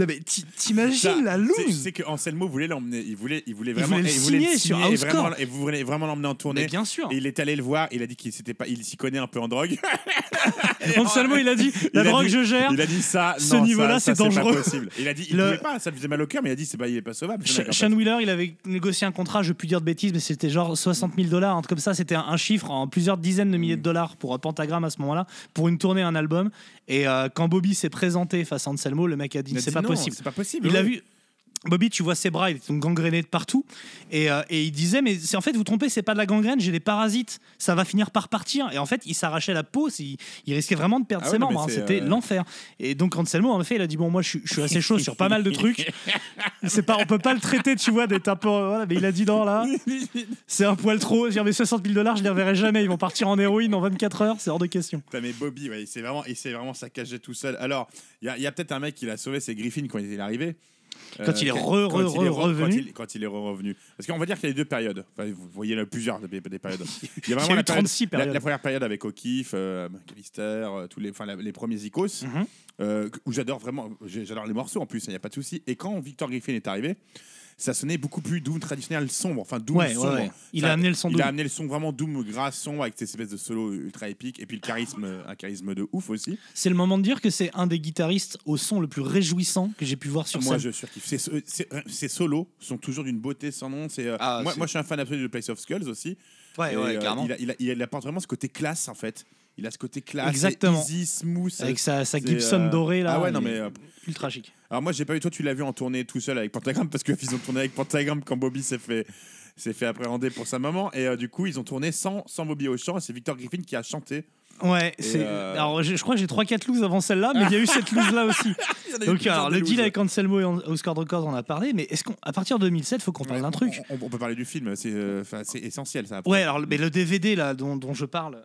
Non, mais t'imagines la loose C'est que Anselmo voulait l'emmener, il voulait, il voulait Il vraiment, voulait le et il voulait signer le sur et vraiment, et vous voulez vraiment l'emmener en tournée. Mais bien sûr. Et il est allé le voir, il a dit qu'il s'était pas, il s'y connaît un peu en drogue. Donc seulement il a dit la Il drogue dit- je gère. Il a dit ça. Ce niveau-là, c'est dangereux. Pas possible. Il a dit, il Le- pouvait pas, ça lui faisait mal au cœur, mais il a dit c'est pas, il est pas sauvable. Sean Wheeler, il avait négocié un contrat, je plus dire de bêtises, mais c'était genre 60 000 dollars, un truc comme ça. C'était un, un chiffre en plusieurs dizaines de milliers de dollars pour euh, Pentagram à ce moment-là, pour une tournée, un album. Et euh, quand Bobby s'est présenté face à Anselmo, le mec a dit c'est pas possible. C'est pas possible. Il a vu. Bobby, tu vois ses bras, ils sont gangrénés de partout. Et, euh, et il disait, mais c'est en fait, vous trompez, c'est pas de la gangrène, j'ai des parasites. Ça va finir par partir. Et en fait, il s'arrachait la peau, il, il risquait vraiment de perdre Ah ses membres. hein. C'était euh, l'enfer. Et donc, Anselmo, en effet, il a dit, bon, moi, je suis, je suis assez chaud sur pas mal de trucs. C'est pas, on peut pas le traiter, tu vois, d'être un peu. Voilà, mais il a dit, non, là, c'est un poil trop. J'ai mes 60 000 dollars, je les reverrai jamais. Ils vont partir en héroïne en 24 heures, c'est hors de question. Putain, mais Bobby, ouais, il s'est vraiment, il vraiment saccagé tout seul. Alors, il y a, il y a peut-être un mec qui l'a sauvé, c'est Griffin quand il est arrivé. Quand il est quand- re- quand re- il est re- revenu. Quand il, quand il est re- revenu. Parce qu'on va dire qu'il y a les deux périodes. Enfin, vous voyez là, plusieurs des, des périodes. Il y a vraiment eu la, période- 36 la- périodes. La, première période avec O'Keefe, euh, McAllister, euh, tous les, enfin, la- les premiers Icos, Mhm. euh, où j'adore vraiment, j'adore les morceaux en plus, il n'y a pas de souci. Et quand Victor Griffin est arrivé, ça sonnait beaucoup plus doom traditionnel sombre, enfin doom Ouais, ouais, sombre. ouais. Il Ça- a amené le son Il doom. a amené le son vraiment doom gras sombre avec cette espèce de solo ultra épique et puis le charisme, un charisme de ouf aussi. C'est le moment de dire que c'est un des guitaristes au son le plus réjouissant que j'ai pu voir sur Moi, scène. je surkiffe. Ces, ces- ces solos sont toujours d'une beauté sans nom. C'est, euh, Ah, moi, moi, je suis un fan absolu de Place of Skulls aussi. Ouais, Et, ouais, euh, clairement. il, a- il, a- il apporte vraiment ce côté classe en fait. Il a ce côté classe, Exactement. easy, smooth. Avec sa, sa Gibson euh, dorée là. Ah ouais, non mais euh, ultra chic. alors moi j'ai pas eu toi tu l'as vu en tournée tout seul avec Pentagram parce qu'ils ont tourné avec Pentagram quand Bobby s'est fait s'est fait appréhender pour sa maman et euh, du coup ils ont tourné sans, sans Bobby au chant et c'est Victor Griffin qui a chanté. Ouais, c'est. euh, Alors, je, je crois que j'ai 3-4 looses avant celle-là, mais il y a eu cette loose là aussi. Donc, alors, le deal avec Anselmo et Oscar Records, on en a parlé, mais est-ce qu'à partir de 2007, faut qu'on parle Ouais, d'un truc? On, on peut parler du film, c'est euh, essentiel ça. après. Ouais, alors, mais le DVD là dont, dont je parle.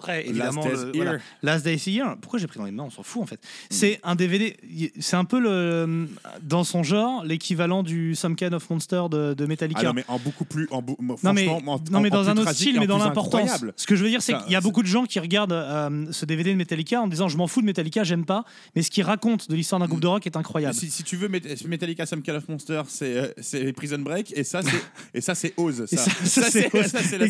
Après, évidemment, Last le- voilà. Last Here. Pourquoi j'ai pris dans les mains? On s'en fout en fait. Mm. C'est un DVD. C'est un peu le, dans son genre l'équivalent du Some Kind of Monster de, de Metallica. Ah non mais en beaucoup plus en Non mais, franchement, en- non mais en- dans un autre style, mais dans l'importance. incroyable. Ce que je veux dire, c'est qu'il y a beaucoup de gens qui regardent euh, ce DVD de Metallica en disant je m'en fous de Metallica, j'aime pas, mais ce qu'il raconte de l'histoire d'un groupe de rock est incroyable. Si, si tu veux Met- Metallica Some Kind of Monster, c'est euh, Prison Break et ça c'est et ça c'est Oz. Ça, ça- ça, c'est Oz. ça, c'est la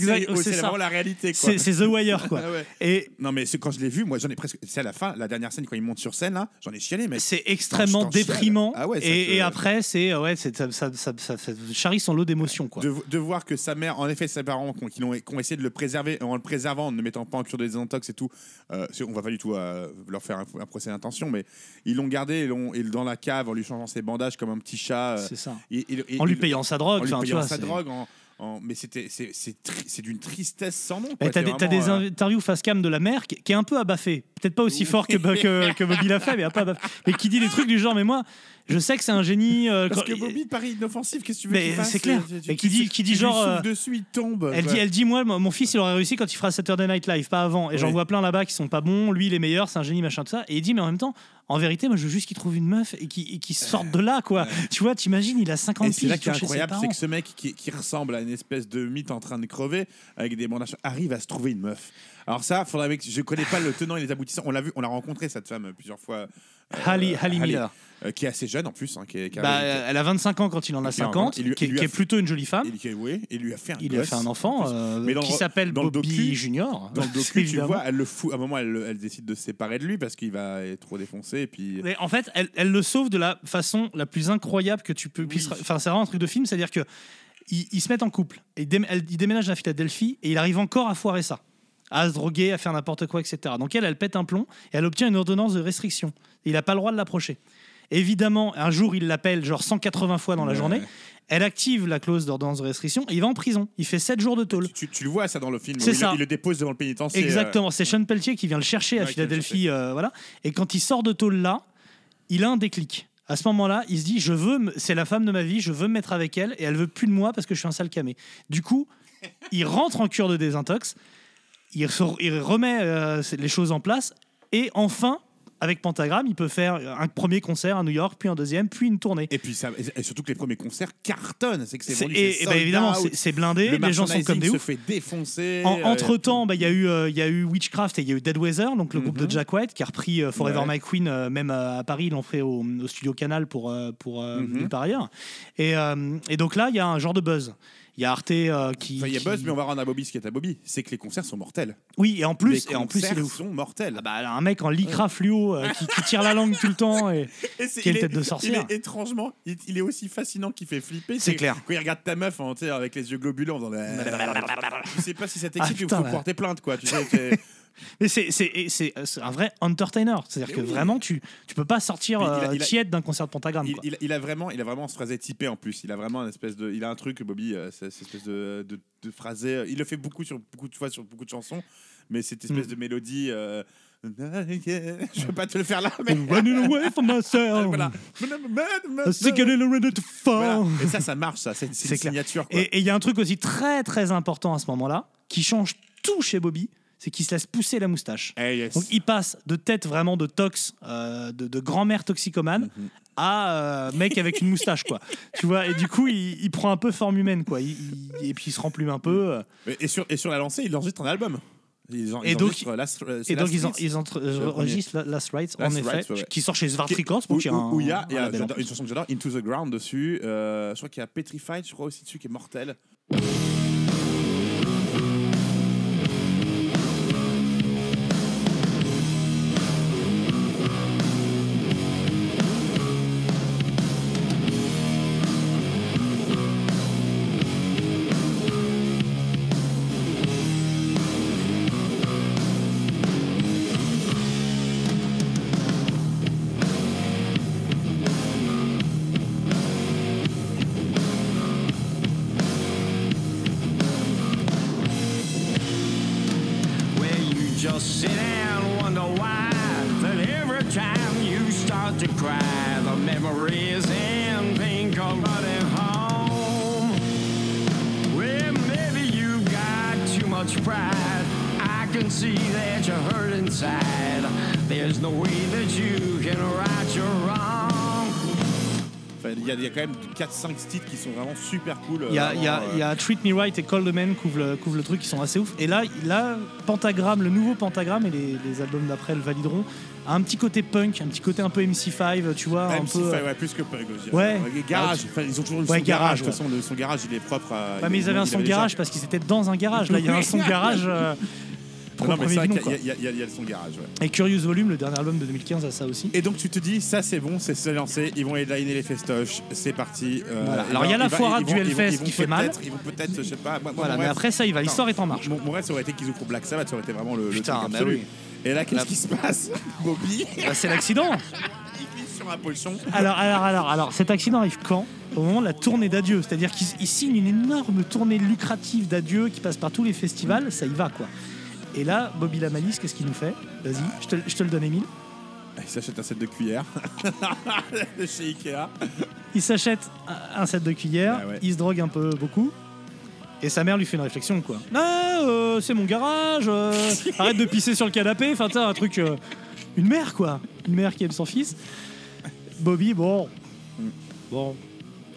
la réalité. C'est c'est The Wire quoi. Ah ouais. Et Non mais c'est quand je l'ai vu, moi j'en ai presque. C'est à la fin, la dernière scène quand il monte sur scène là, j'en ai chialé mais. c'est extrêmement déprimant. Ah ouais, et, te- et après, c'est euh, ouais, c'est- ça, ça, ça, charrie son lot d'émotions quoi. De, de voir que sa mère, en effet, ses parents qui ont, qui ont- ont essayé de le préserver en le préservant, en ne mettant pas en cure de désintox et tout, euh, on va pas du tout euh, leur faire un, un procès d'intention, mais ils l'ont gardé et, et dans la cave en lui changeant ses bandages comme un petit chat. euh, C'est ça. et- et- et- En lui payant sa en drogue, lui enfin, tu payant vois. sa drogue. en- en- mais c'était c'est c'est tri- c'est d'une tristesse sans nom. Quoi. t'as des euh, interviews face cam de la mère qui, qui est un peu abaffée. Peut-être pas aussi fort que, que, que Bobby l'a fait, mais abaffée. Mais qui dit des trucs du genre, mais moi, je sais que c'est un génie. euh, Parce quand- que Bobby paraît inoffensif, qu'est-ce que tu veux Mais c'est clair. Tu- Et qui dit- qui dit genre, euh, dessus, il tombe. Elle dit, elle dit, moi, mon fils, il aurait réussi quand il fera Saturday Night Live, pas avant. Et j'en vois plein là-bas qui sont pas bons. Lui, il est meilleur, c'est un génie, machin, tout ça. Et il dit, mais en même temps, en vérité, moi, je veux juste qu'il trouve une meuf et qu'il qu'il sorte de là, quoi. Tu vois, t'imagines, il a 50 Et c'est piges, là il qui est incroyable, c'est que ce mec qui, qui ressemble à une espèce de mythe en train de crever avec des bandages arrive à se trouver une meuf. Alors ça, faudrait que je connais pas le tenant et les aboutissants. On l'a vu, on l'a rencontré cette femme euh, plusieurs fois. euh, Hallie, Hallie Miller. euh, qui est assez jeune en plus, hein, qui, est- qui a- Bah, elle a 25 ans quand il en a Il a 50, il lui- qui, il lui qui a est fait- plutôt une jolie femme. il, qui- oui, il lui a fait un Il lui a gosse, fait un en enfant euh, Mais dans qui le- s'appelle dans le Bobby docu- Junior. Dans le docu, tu évidemment. vois, elle le fout. À un moment, elle, elle décide de se séparer de lui parce qu'il va être trop défoncé. Et puis, Mais en fait, elle, elle le sauve de la façon la plus incroyable que tu peux. puisses- Enfin, c'est vraiment un truc de film, c'est-à-dire que ils, ils se mettent en couple, et elle- ils déménagent à Philadelphie et il arrive encore à foirer ça, à se droguer, à faire n'importe quoi, etc. Donc elle, elle pète un plomb et elle obtient une ordonnance de restriction. Il n'a pas le droit de l'approcher. Évidemment, un jour, il l'appelle genre 180 fois dans la Ouais. journée. Elle active la clause d'ordonnance de restriction et il va en prison. Il fait 7 jours de tôle. tu, tu le vois ça dans le film. C'est ça. Il le dépose devant le pénitencier. euh, Exactement, c'est Sean Pelletier qui vient le chercher à Ouais, Philadelphie, euh, voilà. Et quand il sort de tôle là, il a un déclic. À ce moment-là, il se dit je veux, c'est la femme de ma vie, je veux me mettre avec elle et elle veut plus de moi parce que je suis un sale camé. Du coup, il rentre en cure de désintox, il, remet euh, les choses en place et enfin, avec Pentagram, il peut faire un premier concert à New York, puis un deuxième, puis une tournée. Et puis ça, et surtout que les premiers concerts cartonnent. C'est que c'est vendu, et, et sold évidemment, c'est blindé, Le les gens sont comme des se fait défoncer. En- euh, entre temps, bah, il y, a eu, euh, il y a eu Witchcraft et il y a eu Dead Weather, donc le groupe Mhm. de Jack White qui a repris euh, Forever Ouais. My Queen, euh, même à Paris, ils l'ont fait au, au studio Canal pour, pour Mhm. nulle part ailleurs. Et, et donc là, il y a un genre de buzz. Il y a Arte euh, qui. Enfin, il y a qui- Buzz, mais on va rendre à Bobby ce qui est à Bobby. C'est que les concerts sont mortels. Oui, et en plus, les et en plus, il ouf. sont mortels. Ah bah, un mec en lycra fluo euh, qui, qui tire la langue tout le temps. Et... Et il est- tête de sorcière. Il est étrangement, il, il est aussi fascinant qu'il fait flipper. C'est clair. Quand il regarde ta meuf en, sais, avec les yeux globuleux en faisant. Tu sais pas si ça Ah, t'excite ou putain, faut porter plainte, quoi. Tu sais, c'est- Mais c'est- c'est un vrai entertainer. C'est-à-dire que oui. vraiment, tu, tu peux pas sortir euh, tiède d'un concert de Pentagram. il, quoi. il- il a vraiment, il a vraiment ce phrasé typé en plus. Il a vraiment une espèce de, il a un truc, Bobby, euh, cette espèce de, de, de phrasé. Il le fait beaucoup sur beaucoup de fois sur beaucoup de chansons, mais cette espèce Mm. de mélodie. euh, Je vais pas te le faire là, mais Running away from myself. voilà. Voilà. Et ça, ça marche, ça. C'est une signature. Quoi. Et il y a un truc aussi très très important à ce moment-là, qui change tout chez Bobby, c'est qu'il se laisse pousser la moustache. Eh, yes. Donc il passe de tête vraiment de tox, euh, de, de grand-mère toxicomane, Mhm. à euh, mec avec une moustache, quoi. tu vois, et du coup, il, il prend un peu forme humaine, quoi. Il- il- et puis il se remplume un peu. Et sur, et sur la lancée, il enregistre un album. Ils, en- Et ils donc- Last, Et ils, en- enregistrent La- Last Rights, en effet, Rights, ouais, ouais. qui sort chez Svart Records, où, donc il y a un- où y y une chanson que j'adore, Into the Ground dessus. Euh, je crois qu'il y a Petrified, je crois aussi dessus, qui est mortel. 4-5 titres qui sont vraiment super cool. Il y, a, euh, il y a- vraiment, il y a Treat Me Right et Call the Man couvrent le, couvrent le truc, qui sont assez ouf. Et là, là Pentagram, le nouveau Pentagram, et les, les albums d'après le valideront, a un petit côté punk, un petit côté un peu MC5, tu vois, euh, un MC, peu. ouais, ouais, plus que punk, dirais. Ouais. Euh, Garage, enfin, ils ont toujours le Ouais, son garage. De toute façon, le son garage, il est propre à. Ouais, mais ils avaient un son déjà- garage parce qu'ils étaient dans un garage. Là, il y a un son garage. euh, Non, mais quoi. il y a- il y a- il y a le son garage. ouais. Et Curious Volume, le dernier album de 2015, a ça aussi. Et donc tu te dis, ça c'est bon, c'est se lancer, ils vont headliner les festoches, c'est parti. euh, Voilà. Alors, il y a la va- foirade ils vont- du ils vont- Hellfest ils vont qui fait mal. peut-être- Ils vont peut-être, je sais pas. moi- moi, Voilà, mon mais rêve- après ça, il va. L'histoire est en marche. Mon, mon rêve, ça aurait été qu'ils ouvrent pour Black Sabbath, ça aurait été vraiment le, le Putain, truc bah absolu. oui. Et là, qu'est-ce qui se passe Bobby, Bah, c'est l'accident. il glisse sur un pochon. Alors, alors, alors, alors, cet accident arrive quand? Au moment de la tournée d'adieu. C'est-à-dire qu'il il signe une énorme tournée lucrative d'adieu qui passe par tous les festivals, ça y va quoi. Et là, Bobby Lamanis, qu'est-ce qu'il nous fait Vas-y, je te, je te le donne, Emile. Il s'achète un set de cuillères de chez Ikea. Il s'achète un- un set de cuillères, Ah ouais. il se drogue un peu beaucoup. Et sa mère lui fait une réflexion quoi. Ah, euh, c'est mon garage, euh, arrête de pisser sur le canapé, enfin t'as un truc. euh, une mère quoi, une mère qui aime son fils. Bobby, bon. Bon,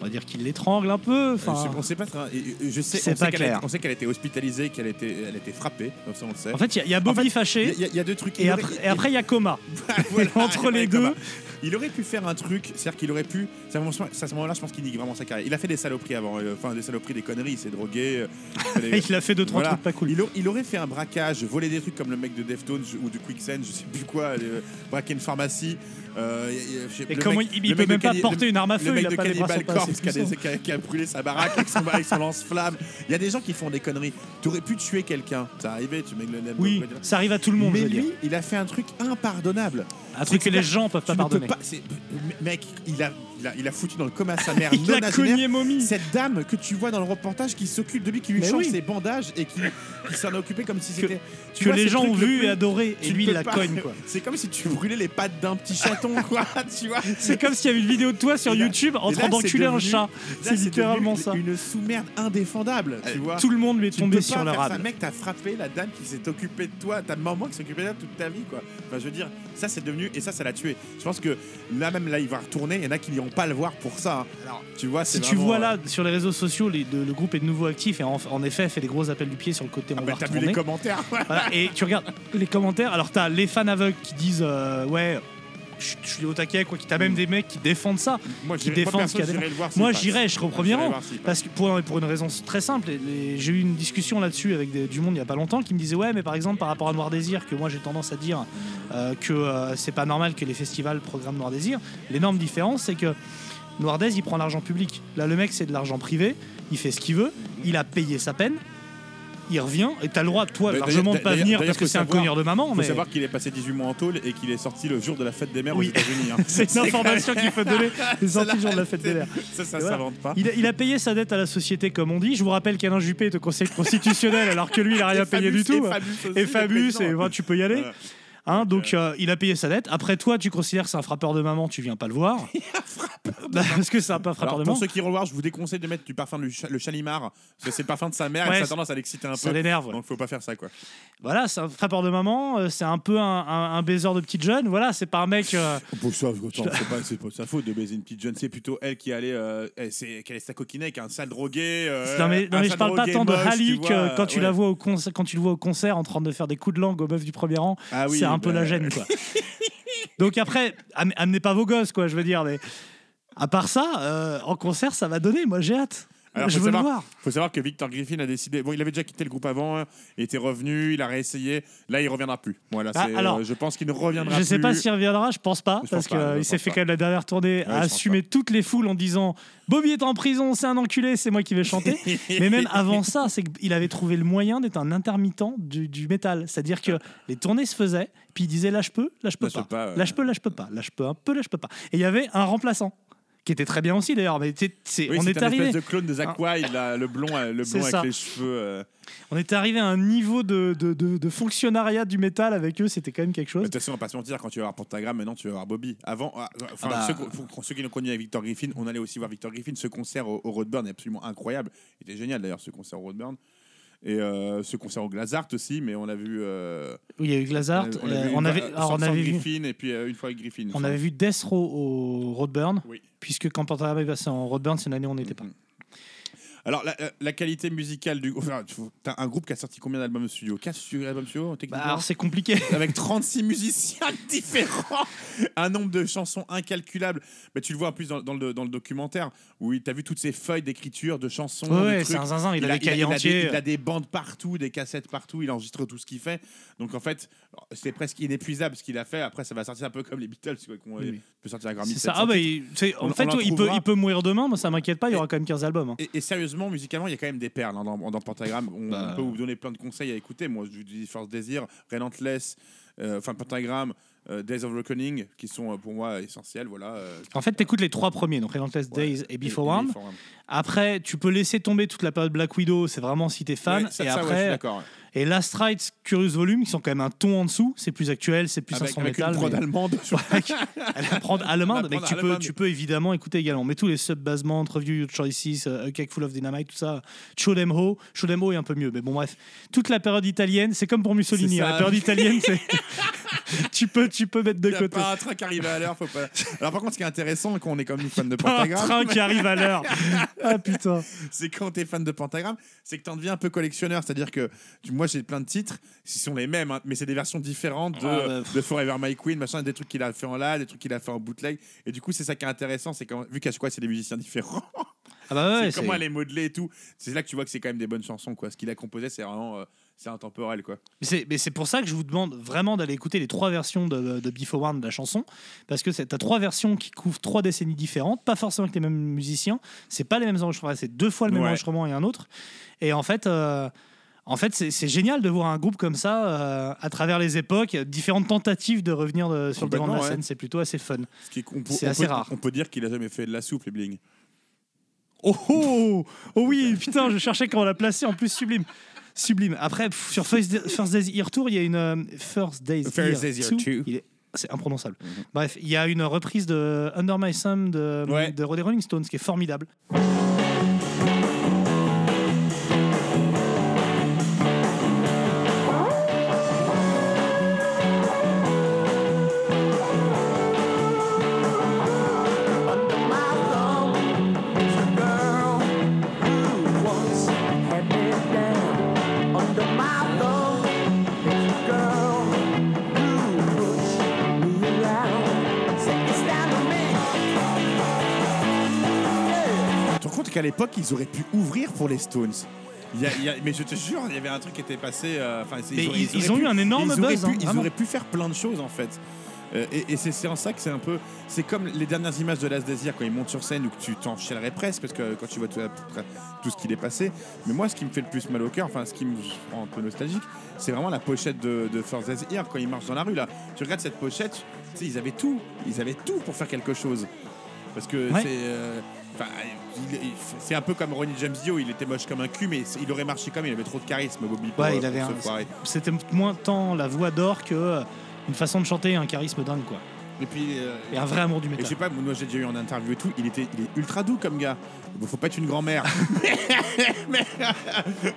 on va dire qu'il l'étrangle un peu. Enfin, Je- on sait pas très- et- et Je sais, C'est on sait pas qu'elle a clair. on sait qu'elle été hospitalisée, qu'elle été, elle été frappée, comme ça on le sait. en fait, il y a- il y, a Bobby fâché. il y, a- il y a deux trucs. Et Il après, aurait- et après, il y a coma. Voilà, entre les deux. Il aurait pu faire un truc, c'est-à-dire qu'il aurait pu. C'est à ce moment- c'est à ce moment-là, je pense qu'il nique vraiment sa carrière. Il a fait des saloperies avant, euh, enfin des saloperies, des conneries, il s'est drogué. euh, il a fait deux trois Voilà. trucs pas cool. Il, a- il aurait fait un braquage, voler des trucs comme le mec de Deftones ou de Quicksand, je sais plus quoi, euh, braquer une pharmacie. Euh, Et le comment mec- il- il le peut même pas porter le- une arme à le feu, mec il a de pas Cannibal Corpse qui a, des- qui a- qui a brûlé sa baraque avec son, son lance-flamme. Il y a des gens qui font des conneries. Tu aurais pu tuer quelqu'un, c'est arrivé, tu mets le Oui, ça arrive à tout le monde, Mais je veux dire. lui, il a fait un truc impardonnable. Un truc que les gens peuvent pas peux pardonner. pas- Mec, il a, il, a, il a foutu dans le coma sa mère Il non a cogné momie. Cette dame que tu vois dans le reportage qui s'occupe de lui, qui lui Mais change oui. ses bandages et qui, qui s'en occupé comme si c'était. que vois, les gens ont le vu et adoré, et lui il la cogne. C'est comme si tu brûlais les pattes d'un petit chaton, quoi. Tu vois C'est comme s'il y avait une vidéo de toi sur là- YouTube en train d'enculer un chat. C'est littéralement ça. Une sous-merde indéfendable, tu vois. Tout le monde lui est Tu tombé sur ça. rable. Mec, t'as frappé la dame qui s'est occupée de toi, ta maman qui s'est occupée de toi toute ta vie, quoi. Enfin, je veux dire, ça c'est devenu et ça, ça l'a tué. Je pense que là même là, il va retourner. Il y en a qui n'iront pas le voir pour ça. hein. Alors, tu vois, Si tu vois euh, là sur les réseaux sociaux, les- de- le groupe est de nouveau actif et en, en effet fait des gros appels du pied sur le côté ah, on bah, t'as vu les commentaires. Voilà, et tu regardes les commentaires, alors t'as les fans aveugles qui disent euh, ouais, je je suis au taquet, quoi, qui t'as même des mecs qui défendent ça. moi, qui j'irai- défendent ce qu'il j'irai Moi j'irais, je serais au premier J'irai rang. Parce que pour, pour une raison très simple, j'ai eu une discussion là-dessus avec des- du monde il y a pas longtemps qui me disait ouais mais par exemple par rapport à Noir Désir que moi j'ai tendance à dire euh, que euh, c'est pas normal que les festivals programment Noir Désir. L'énorme différence c'est que Noir Désir il prend l'argent public. Là le mec c'est de l'argent privé, il fait ce qu'il veut, il a payé sa peine. Il revient et t'as le droit toi Mais largement de pas venir parce que c'est un cogneur de maman Il faut mais savoir qu'il est passé 18 mois en tôle et qu'il est sorti le jour de la fête des mères Oui. aux États-Unis. hein. c'est une information qu'il faut donner. Les Ça, sorties le jour de la fête des mères. Ça, ça voilà. s'invente pas. Il a, il a payé sa dette à la société, comme on dit. Je vous rappelle qu'Alain Juppé est au Conseil constitutionnel alors que lui, il a rien Et payé Fabius- du tout. Et Fabius Et Fabius, tu peux y aller. Voilà. Hein, donc euh, il a payé sa dette. Après toi, tu considères que c'est un frappeur de maman, tu viens pas le voir. Bah, Parce que c'est un peu frappeur Alors, de pour maman. ceux qui revoient, je vous déconseille de mettre du parfum le chalimar. Parce que c'est le parfum de sa mère Ouais, et ça a tendance à l'exciter un Ça peu. l'énerve. ouais. Donc faut pas faire ça quoi. Voilà, c'est un frappeur de maman, euh, c'est un peu un, un, un baiser de petite jeune. Voilà, c'est pas un mec. euh, Pour ça, attends, c'est pas, c'est pas de sa faute de baiser une petite jeune, c'est plutôt elle qui allait, euh, elle, c'est qu'elle est sa coquinette avec un sale drogué. euh, non mais, non, un mais je sale parle pas drogué tant de moche, tu Halik vois, euh, quand tu la vois au concert, quand tu le vois au concert en train de faire des coups de langue aux meufs du premier rang, Ah oui, c'est un peu bah, la gêne quoi. Donc après, am- amenez pas vos gosses quoi, je veux dire. Mais à part ça, euh, en concert, ça va donner. Moi, j'ai hâte. Alors, je faut veux le savoir- voir. faut savoir que Victor Griffin a décidé. Bon, il avait déjà quitté le groupe avant, hein, il était revenu, il a réessayé. Là, il reviendra plus. Voilà, Ah, alors, euh, je pense qu'il ne reviendra Je plus. sais pas s'il reviendra, je pense pas, Je parce qu'il je s'est fait quand même la dernière tournée Ouais, à je assumer toutes les foules en disant Bobby est en prison, c'est un enculé, c'est moi qui vais chanter. Mais même avant ça, c'est qu'il avait trouvé le moyen d'être un intermittent du, du métal. C'est-à-dire que les tournées se faisaient, puis il disait là je peux, là je peux Là, je pas. Là je peux, là je peux pas. Là je peux un peu, là je peux pas. Et il y avait un remplaçant qui était très bien aussi d'ailleurs. Mais Oui, on est un arrivé, espèce de clone de Zach Wilde, là, le blond, euh, le C'est blond avec ça. les cheveux. euh. on était arrivé à un niveau de, de, de- de fonctionnariat du métal avec eux. C'était quand même quelque Mais chose. De toute façon, on va pas se mentir, quand tu vas voir Pentagram, maintenant tu vas voir Bobby. Avant, ah, enfin, Ah bah. ceux, qui- pour ceux qui l'ont connu avec Victor Griffin, on allait aussi voir Victor Griffin. Ce concert au, au Roadburn est absolument incroyable. Il était génial d'ailleurs, ce concert au Roadburn. Et euh, ce concert au Glazart aussi, mais on a vu. euh, Oui, il y a eu Glazart. on a- on a euh, vu on avait, alors, on avait vu. Griffin et puis euh, une fois avec Griffin. On avait vu Death Row au Roadburn, Oui. puisque quand Pentagram est passé en Roadburn, c'est une année où on n'était pas. Mhm. Alors, la, qualité musicale du groupe. Enfin, tu- t'as un groupe qui a sorti combien d'albums studio? 4 albums studio Bah, alors c'est compliqué. avec 36 musiciens différents, un nombre de chansons incalculable. Mais tu le vois en plus dans, dans le, dans le documentaire où tu as vu toutes ces feuilles d'écriture de chansons. ouais, c'est un zinzin, il, a des il cahiers il a des, entiers. il a des bandes partout, des cassettes partout, il enregistre tout ce qu'il fait. Donc en fait, c'est presque inépuisable ce qu'il a fait. Après, ça va sortir un peu comme les Beatles, quoi, qu'on Oui, peut sortir un Grammy. Ça. 700 Ah bah, il- On- en on fait, il, peut, il peut mourir demain, moi ça m'inquiète pas, il y aura quand même 15 albums. hein. Et, et sérieusement, musicalement, il y a quand même des perles hein, dans, dans Pentagram. On, Bah. on peut vous donner plein de conseils à écouter. Moi, je vous dis Force Désir, Relentless, euh, enfin Pentagram, euh, Days of Reckoning, qui sont euh, pour moi essentiels. Voilà. euh, En fait, t'écoutes les trois premiers, donc Relentless ouais. Days et Before et One. Before One. Après, tu peux laisser tomber toute la période Black Widow, c'est vraiment si t'es fan. Ouais, ça- et ça, ouais, je suis après, ouais. Et Last Rites, Curious Volume, qui sont quand même un ton en dessous, c'est plus actuel, c'est plus Avec, son avec métal. une prod mais- allemande. Mais tu peux, allemande. tu peux évidemment écouter également. Mais tous les sub-basements, Review Your Choices, euh, A Cake Full of Dynamite, tout ça, Show Them Ho, Show Them Ho est un peu mieux. Mais bon, bref, toute la période italienne, c'est comme pour Mussolini. Hein. La période italienne, c'est. tu, peux, tu peux mettre de côté. pas un train qui arrive à l'heure. Faut pas... Alors, par contre, ce qui est intéressant, quand on est comme nous fans de Pas un train qui arrive à l'heure. Ah putain. c'est quand tu es fan de Pentagram, c'est que tu en deviens un peu collectionneur. C'est-à-dire que tu- moi, j'ai plein de titres, ce sont les mêmes, hein, mais c'est des versions différentes de, Ah, bah, pff. de Forever My Queen, machin, des trucs qu'il a fait en live, des trucs qu'il a fait en bootleg. Et du coup, c'est ça qui est intéressant, c'est quand, vu qu'à chaque fois, c'est des musiciens différents, Ah bah ouais, c'est comment elle est modelée et tout. C'est là que tu vois que c'est quand même des bonnes chansons. Quoi. Ce qu'il a composé, c'est vraiment euh, c'est intemporel. Quoi. Mais c'est- Mais c'est pour ça que je vous demande vraiment d'aller écouter les trois versions de, de Before One de la chanson. Parce que tu as trois versions qui couvrent trois décennies différentes, pas forcément avec les mêmes musiciens. C'est pas les mêmes enregistrements, c'est deux fois le même Ouais. enregistrement et un autre. Et en fait. euh, en fait, c'est génial de voir un groupe comme ça, euh, à travers les époques, différentes tentatives de revenir de- sur le devant de la ouais. scène. C'est plutôt assez fun. C'est on assez peut- rare. On peut dire qu'il a jamais fait de la soupe, les bling. Oh, oh, oh oui, putain, je cherchais comment la placer, en plus sublime. Sublime. Après, pff, sur First, Day- First Days Here Tour, il y a une euh, First Days First Here, Days Here Two. Two. Il est- C'est imprononçable. Mhm. Bref, il y a une reprise de Under My Thumb de, Ouais. de Roddy Rolling Stones qui est formidable. Qu'à l'époque, ils auraient pu ouvrir pour les Stones Il y a- il y a- mais je te jure, il y avait un truc qui était passé. euh, enfin, c'est- Mais auraient- ils- ils ont eu un énorme ils auraient buzz, pu- hein, ils vraiment. auraient pu faire plein de choses en fait. Euh, et et c'est c'est en ça que c'est un peu. C'est comme les dernières images de Last Desire quand ils montent sur scène où que tu t'en chialerais presque parce que quand tu vois tout, tout ce qui est passé. Mais moi, ce qui me fait le plus mal au cœur, enfin, ce qui me rend un peu nostalgique, c'est vraiment la pochette de, de First Here quand ils marchent dans la rue là. Tu regardes cette pochette, tu sais, ils avaient tout. Ils avaient tout pour faire quelque chose. Parce que Ouais. c'est. euh, c'est un peu comme Ronnie James Dio, il était moche comme un cul, mais il aurait marché comme il avait trop de charisme, Bobby. pour, Ouais, euh, il avait. C'était moins tant la voix d'or que euh, une façon de chanter, un charisme dingue, quoi. Et puis. euh, Et un vrai amour du Et je métal. sais pas, moi j'ai déjà eu en interview et tout, il, était, il est ultra doux comme gars. Bon, faut pas être une grand-mère. mais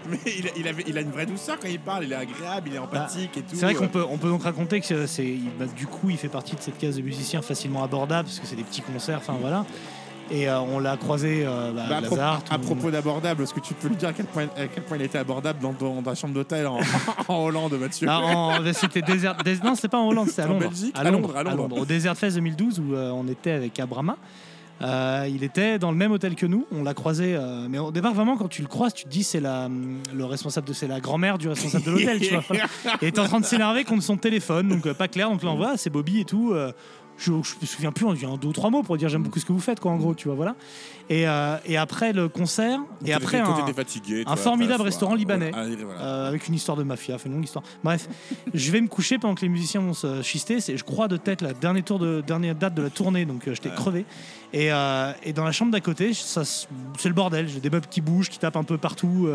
mais il, a- il avait, il a une vraie douceur quand il parle, il est agréable, il est empathique et tout. C'est vrai qu'on peut, on peut donc raconter que c'est, il- bah, du coup, il fait partie de cette case de musiciens facilement abordables, parce que c'est des petits concerts, enfin voilà. Et euh, on l'a croisé euh, bah, Bah, à, à propos, d'abordable, est-ce que tu peux lui dire à quel point, à quel point il était abordable dans, dans ta chambre d'hôtel en, en Hollande, Mathieu Ah, c'était Desert, Des- non, c'était pas en Hollande, c'était à En Londres. Belgique à À Londres, Londres, à Londres. Au Desert Fest 2012 où euh, on était avec Abrama. Euh, il était dans le même hôtel que nous. On l'a croisé, mais au départ vraiment quand tu le croises, tu te dis c'est la le responsable de c'est la grand-mère du responsable de l'hôtel. tu vois. Et était en train de s'énerver contre son téléphone, donc pas clair. Donc là on voit, c'est Bobby et tout. Je, je me souviens plus, on dit un deux ou trois mots pour dire j'aime beaucoup ce que vous faites, quoi, en gros, tu vois, voilà. Et, euh, et après le concert, et après un, t'étais fatigué, toi, un formidable restaurant libanais. Allez, voilà. Euh, avec une histoire de mafia, fait une longue histoire. Bref, je vais me coucher pendant que les musiciens vont se chister. C'est, je crois, de tête la dernière, tour de, dernière date de la tournée, donc euh, j'étais crevé. Et, et dans la chambre d'à côté, ça, c'est le bordel. J'ai des meubles qui bougent, qui tapent un peu partout.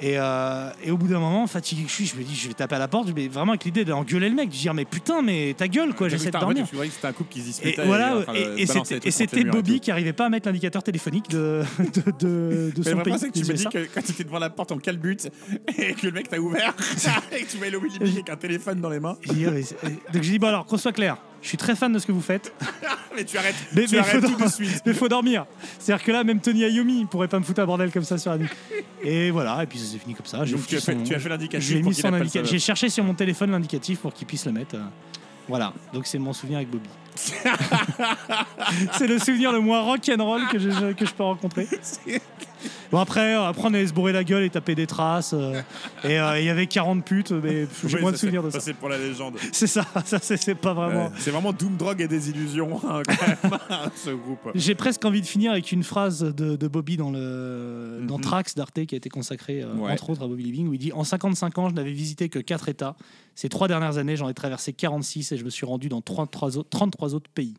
Euh, et, euh, et au bout d'un moment, fatigué que je suis, je me dis, je vais taper à la porte, mais vraiment avec l'idée d'engueuler le mec, de dire, mais putain, mais ta gueule, quoi, j'essaie de dormir. Tu que c'était un couple qui se Et disputait. voilà, et, des et contre c'était Bobby qui arrivait pas à mettre l'indicateur téléphonique de, de, de, de Mais son pays. c'est que tu me dis que quand tu étais devant la porte en calbute et que le mec t'a ouvert et que tu voyais le Willy avec un téléphone dans les mains, c'est- Donc j'ai dit, bon alors, qu'on soit clair, je suis très fan de ce que vous faites. mais tu arrêtes, Mais, tu mais arrêtes faut, tout de dor- suite. mais faut dormir. C'est-à-dire que là, même Tony Iommi, il pourrait pas me foutre un bordel comme ça sur la nuit. Et voilà, et puis ça s'est fini comme ça. J'ai tu as fait, son- tu as fait l'indicatif j'ai mis son. J'ai cherché sur mon téléphone l'indicatif pour qu'il puisse le mettre. euh. Voilà, donc c'est mon souvenir avec Bobby. c'est le souvenir le moins rock'n'roll que je, que je peux rencontrer. Bon après, euh, après on allait se bourrer la gueule et taper des traces. euh, et euh, il y avait 40 putes, mais j'ai Oui, moins de souvenirs de ça. c'est pour la légende. C'est ça, ça c'est pas vraiment... C'est vraiment Doom, Drogue et Désillusion, hein, quand même, ce groupe. J'ai presque envie de finir avec une phrase de, de Bobby dans, le, dans Mhm. Trax d'Arte qui a été consacrée Ouais. entre autres à Bobby Living où il dit En 55 ans, je n'avais visité que 4 États. Ces trois dernières années, j'en ai traversé 46 et je me suis rendu dans 33 autres, 33 autres pays.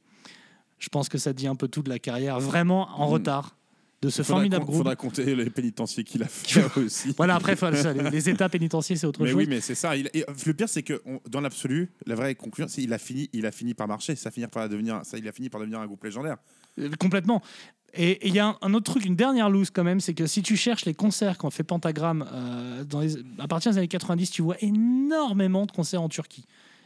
Je pense que ça dit un peu tout de la carrière, vraiment en Mhm. retard de ce Faudra formidable groupe. Faudra compter les pénitenciers qu'il a fait aussi. Voilà, après, ça, les, les États pénitentiaires, c'est autre Mais chose. oui, mais c'est ça. Il- et, le pire, c'est que on- dans l'absolu, la vraie conclusion, c'est qu'il a fini, il a fini par marcher. Ça finir par devenir, ça, il a fini par devenir un groupe légendaire. Euh, Complètement. Et et il y a un, un autre truc, une dernière loose quand même, c'est que si tu cherches les concerts qu'ont fait Pentagram euh, dans les- à partir des années 90, tu vois énormément de concerts en Turquie.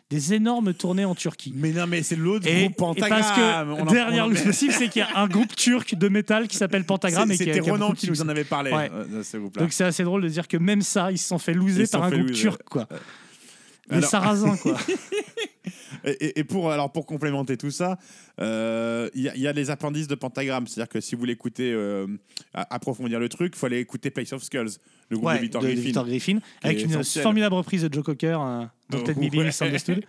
Des énormes tournées en Turquie. Mais non, mais c'est l'autre Et, groupe et Pentagram. parce que On dernière loose possible, c'est qu'il y a un groupe turc de métal qui s'appelle Pentagram et C'était Ronan qui nous en avait parlé. Ouais. euh. Donc c'est assez drôle de dire que même ça, ils se sont fait loser se par un groupe loser. turc, quoi. Les Alors- sarrasins, quoi. Et, pour, alors pour complémenter tout ça, euh, il y, a- il y a les appendices de Pentagram. C'est-à-dire que si vous voulez écouter, euh, approfondir le truc, il faut aller écouter Place of Skulls, le groupe Ouais, de Victor de- de Griffin. Victor Griffin, est avec une formidable reprise de Joe Cocker, euh, Don't Oh, Let Me Be ouais. Misunderstood.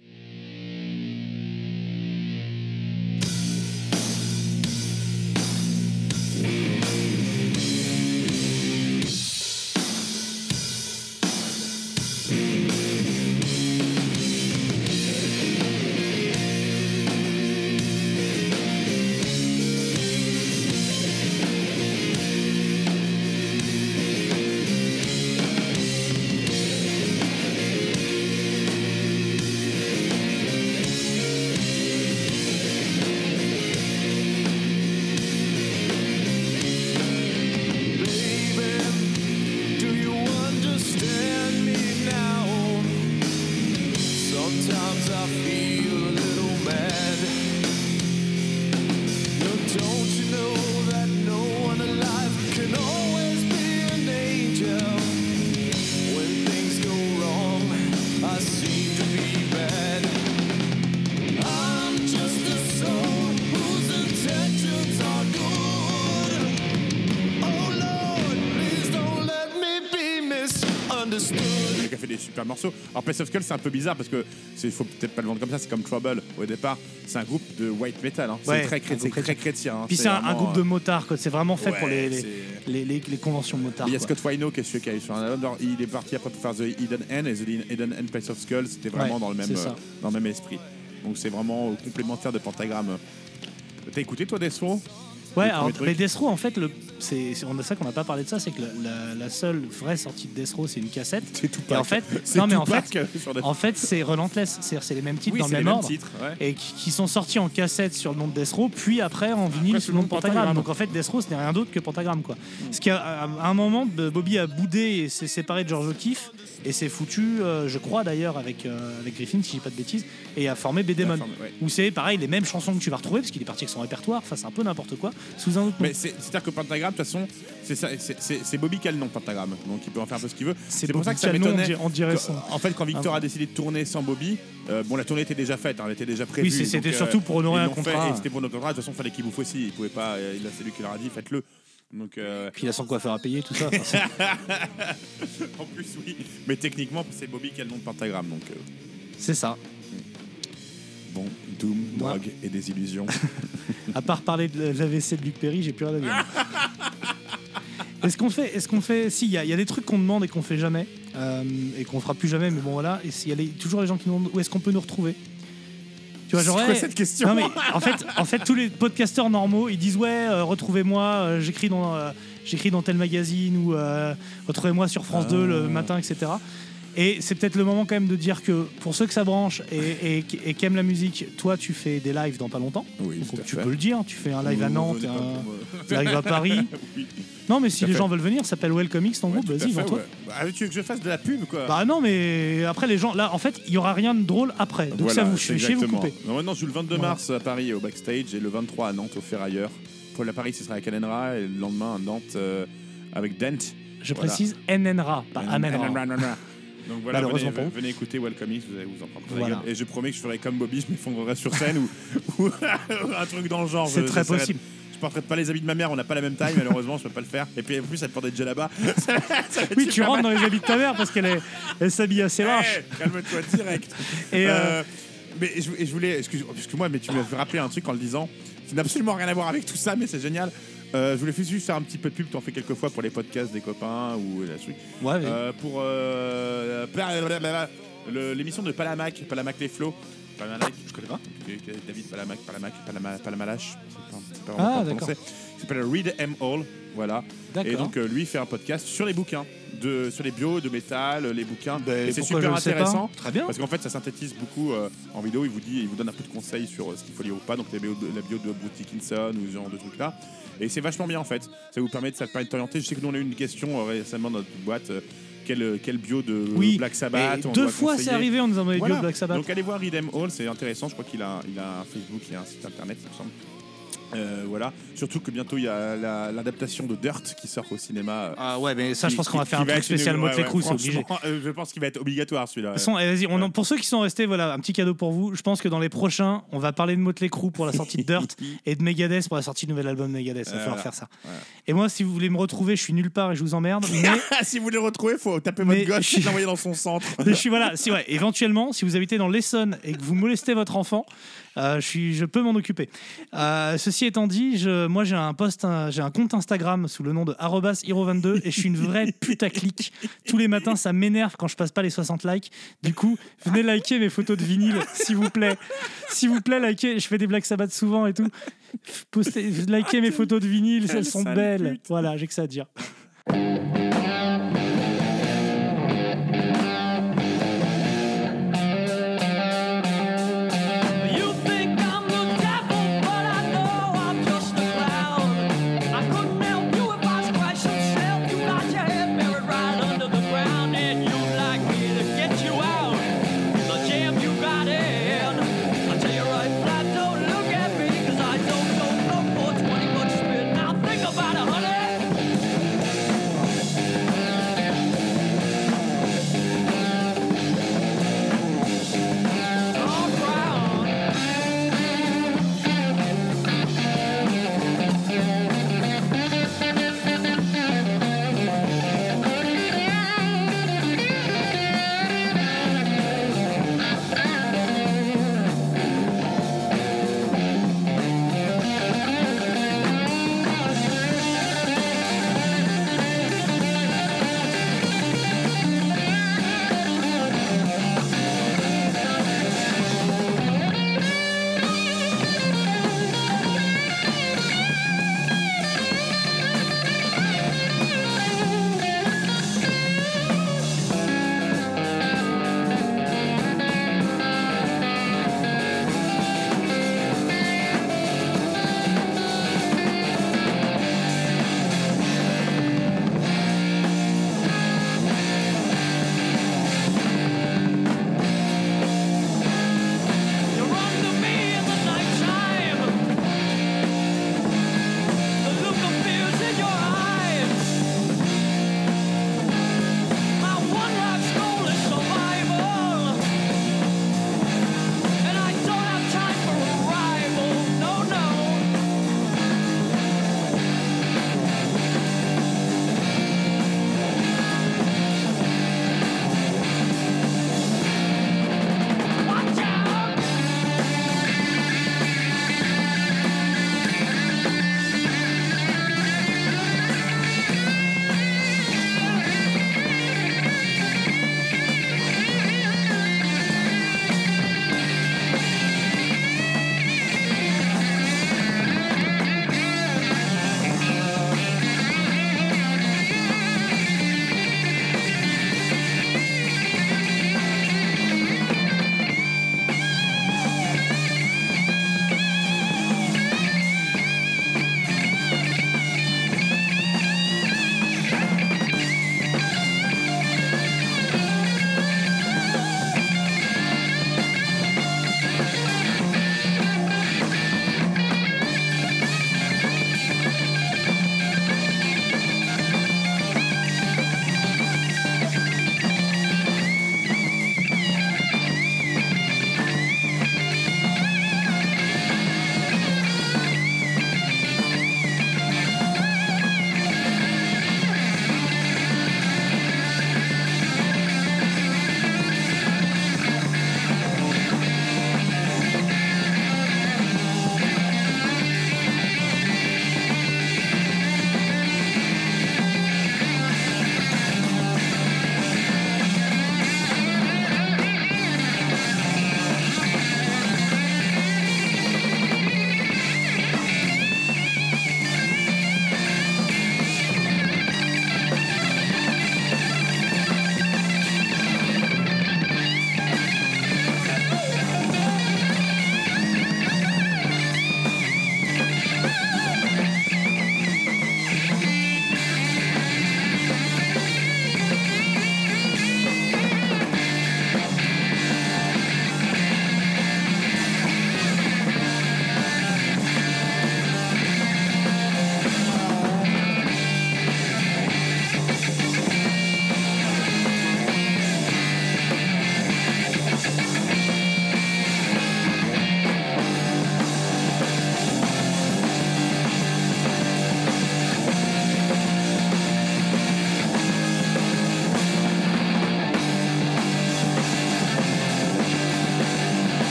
Misunderstood. qui a fait des super morceaux. Alors Place of Skulls, c'est un peu bizarre parce que il faut peut-être pas le vendre comme ça. C'est comme Trouble au départ. C'est un groupe de white metal. hein. C'est Ouais, très, c'est très chrétien. hein. Puis c'est un, groupe de euh, motards. C'est vraiment fait pour les, les, les, les- les conventions motards. Il y a. Scott Wino qui est celui qui a sur un album. Il est parti après pour faire The Hidden End et The Hidden End Place of Skulls. C'était vraiment Ouais, dans, le même, euh, dans le même esprit. Donc c'est vraiment complémentaire de Pentagram. T'as écouté toi Death Row Ouais, le alors mais Death Row, en fait, le, c'est c'est- on a ça qu'on n'a pas parlé de ça, c'est que la, la- la seule vraie sortie de Death Row, c'est une cassette. C'est tout Et en fait, c'est non mais en fait, sur en fait, c'est Relentless, c'est-à-dire c'est les mêmes titres oui, dans c'est le même ordre. titres. ouais. Et qui, qui sont sortis en cassette sur le nom de Death Row, puis après en vinyle sous le nom de Pentagram. Pentagram. Donc en fait, Death Row, ce n'est rien d'autre que Pentagram. Quoi. Ce qui à à un moment, Bobby a boudé et s'est séparé de George O'Keefe, et s'est foutu, euh, je crois d'ailleurs, avec, euh, avec Griffin, si je dis pas de bêtises, et a formé ouais. Où c'est pareil, les mêmes chansons que tu vas retrouver, parce qu'il est parti avec son répertoire, enfin c'est un peu n'importe quoi, sous un autre nom. Mais c'est- c'est-à-dire que Pentagram, de toute façon, c'est Bobby qui a le nom Pentagram, donc il peut en faire un peu ce qu'il veut. C'est pour ça que ça m'étonnait. on dirait son- En fait, quand Victor Ah a décidé de tourner sans Bobby, euh, bon, la tournée était déjà faite, hein, elle était déjà prévue. Oui, c'était euh, surtout pour honorer un contrat. C'était pour notre contrat. De toute façon, il fallait qu'il bouffe aussi. Il pouvait pas. euh, il a- C'est lui qui leur a dit, faites-le. Donc, euh, Puis il a son coiffeur à payer, tout ça. En plus, oui. Mais techniquement, c'est Bobby qui a le nom de Pentagram. Donc, euh, c'est ça. Bon, Doom, Moi- drogue et des illusions. À part parler de l'AVC de Luc Perry, j'ai plus rien à dire. Est-ce qu'on fait, est-ce qu'on fait, si il y, a- il y a des trucs qu'on demande et qu'on fait jamais euh, et qu'on fera plus jamais, mais bon voilà. Et s'il y a les- toujours les gens qui nous demandent où est-ce qu'on peut nous retrouver? Tu vois, genre cette question Non mais en fait, en fait, tous les podcasteurs normaux, ils disent ouais, euh, retrouvez-moi, euh, j'écris dans, j'écris dans tel magazine ou retrouvez-moi sur France 2 le Ah. matin, etc. Et c'est peut-être le moment quand même de dire que pour ceux que ça branche et, et, et qui aiment la musique, toi tu fais des lives dans pas longtemps. Oui, Donc, tu fait. peux le dire, tu fais un live à Nantes, un live à Paris. Oui. Non, mais si les fait. gens veulent venir, ça s'appelle Welcome X, ton Ouais, groupe, vas-y, vends-toi. ouais. Ah, tu veux que je fasse de la pub quoi Bah non, mais après les gens, là, en fait, il y aura rien de drôle après. Donc ça vous fait chier, vous coupez. Non, maintenant, je joue le 22 Voilà. mars à Paris au backstage et le 23 à Nantes au Ferrailleur. Pour la Paris, ce sera à Canenra et le lendemain à Nantes euh, avec Dent. Je Voilà. précise NNRA, pas Amenra. Donc voilà, Malheureusement venez, pour vous. venez écouter Welcome X, vous allez vous en prendre plein la Voilà. gueule. Et je promets que je ferai comme Bobby, je m'effondrerai sur scène ou, ou un truc dans le genre. C'est Je- très j'essaierai- possible. Je porterai pas les habits de ma mère, on n'a pas la même taille, malheureusement, je peux pas le faire. Et puis en plus, elle porte des va être Oui, tu rentres dans les habits de ta mère parce qu'elle est- elle s'habille assez. Eh, Calme-toi direct. Et, euh, Euh, mais je, et je voulais, excuse- excuse-moi, mais tu m'as fait rappeler un truc en le disant. qui n'a absolument rien à voir avec tout ça, mais c'est génial. Euh, je voulais juste faire un petit peu de pub, t'en fais quelques fois pour les podcasts des copains ou la truc. Ouais, mais- Euh, pour euh, l'émission de Palamac, Palamac les flots. Palamac, je connais pas. David Palamac, Palamac, Palama- Palamalache. Pas, Ah, d'accord. Il s'appelle Read M All. Voilà. Et donc, euh, lui fait un podcast sur les bouquins, de, sur les bios, de métal, les bouquins. Ben, et c'est super intéressant. Très bien. Parce qu'en fait, ça synthétise beaucoup euh, en vidéo. Il vous dit, il vous donne un peu de conseils sur euh, ce qu'il faut lire ou pas. Donc, la bio de, la bio de Bruce Dickinson ou ce genre de trucs là. Et c'est vachement bien en fait. Ça vous permet de, ça permet de t'orienter. Je sais que nous on a eu une question euh, récemment dans notre boîte. quel, quel bio de Oui. Black Sabbath on deux fois c'est arrivé, on nous a envoyé Voilà. de Black Sabbath. Donc allez voir Readem Hall, c'est intéressant. Je crois qu'il a, il a un Facebook, il a un site internet, il me semble. Euh, voilà. Surtout que bientôt il y a la- l'adaptation de Dirt qui sort au cinéma. euh, Ah ouais, mais ça, je qui- pense qu'on va qui- faire qui un truc être une- spécial ouais, Motley ouais, Crue, c'est obligé. franchement, euh, je pense qu'il va être obligatoire celui-là. De toute façon, allez, vas-y, on en- pour ceux qui sont restés, voilà, un petit cadeau pour vous. Je pense que dans les prochains, on va parler de Motley Crue pour la sortie de Dirt et de Megadeth pour la sortie du nouvel album de Megadeth. Il va falloir voilà. faire ça. Voilà. Et moi, si vous voulez me retrouver, je suis nulle part et je vous emmerde. Mais, si vous voulez le retrouver, faut taper Mais votre gosse je- et l'envoyer dans son centre. mais je suis voilà. Si ouais, éventuellement, si vous habitez dans l'Essonne et que vous molestez votre enfant, je suis, je peux m'en occuper. Euh, ceci étant dit, je, moi j'ai un post, un- j'ai un compte Instagram sous le nom de @hero22 et je suis une vraie putaclic. Tous les matins, ça m'énerve quand je passe pas les 60 likes. Du coup, venez liker mes photos de vinyle, s'il vous plaît. S'il vous plaît, likez. Je fais des Black Sabbath souvent et tout. Postez, likez mes photos de vinyle, elles sont belles. Voilà, j'ai que ça à dire.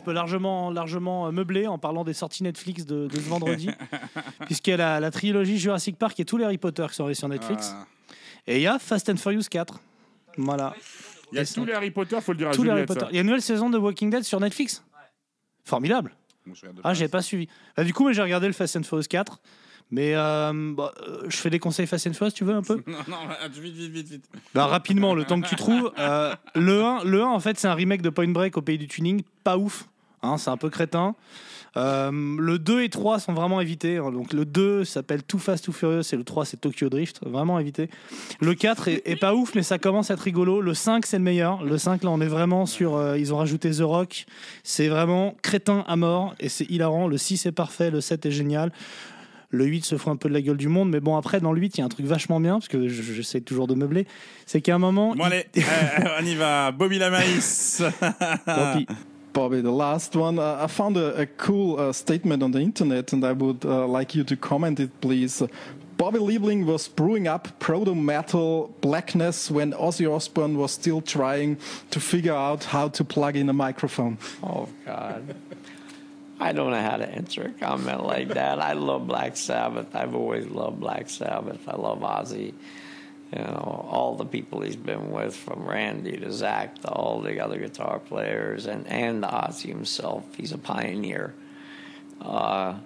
Je peux largement, largement euh, meubler en parlant des sorties Netflix de, de ce vendredi, puisqu'il y a la, la trilogie Jurassic Park et tous les Harry Potter qui sont arrivés sur Netflix. Ah. Et il y a Fast and Furious 4. Voilà. Il y a tous les Harry Potter, faut le dire à Tous les Harry Juliette. Potter. ça. Il y a une nouvelle saison de Walking Dead sur Netflix. Formidable. Ah, j'ai pas suivi. Bah, du coup, mais j'ai regardé le Fast and Furious 4. Mais euh, bah, euh, je fais des conseils Fast and Furious, tu veux un peu? Non, non, vite, vite, vite, vite. Bah, rapidement, le temps que tu trouves. euh, le 1, le 1, en fait, c'est un remake de Point Break au pays du tuning. Pas ouf. Hein, c'est un peu crétin. Euh, le 2 et 3 sont vraiment évités. hein. Donc le 2 s'appelle Too Fast Too Furious et le 3 c'est Tokyo Drift. Vraiment évité. Le 4 est, est pas ouf mais ça commence à être rigolo. Le 5 c'est le meilleur. Le 5 là on est vraiment sur... euh, ils ont rajouté The Rock. C'est vraiment crétin à mort et c'est hilarant. Le 6 est parfait. Le 7 est génial. Le 8 se fout un peu de la gueule du monde, mais bon, après, dans le 8, il y a un truc vachement bien, parce que je- j'essaie toujours de meubler. C'est qu'à un moment. Bon, allez, euh, on y va. Bobby la maïs. Tant pis. Bobby, the last one. Uh, I found a, a cool uh, statement on the internet, and I would uh, like you to comment it, please. Bobby Liebling was brewing up proto metal blackness when Ozzy Osbourne was still trying to figure out how to plug in a microphone. Oh God. I don't know how to answer a comment like that. I love Black Sabbath. I've always loved Black Sabbath. I love Ozzy. You know, all the people he's been with, from Randy to Zach to all the other guitar players, and and Ozzy himself. He's a pioneer. Uh,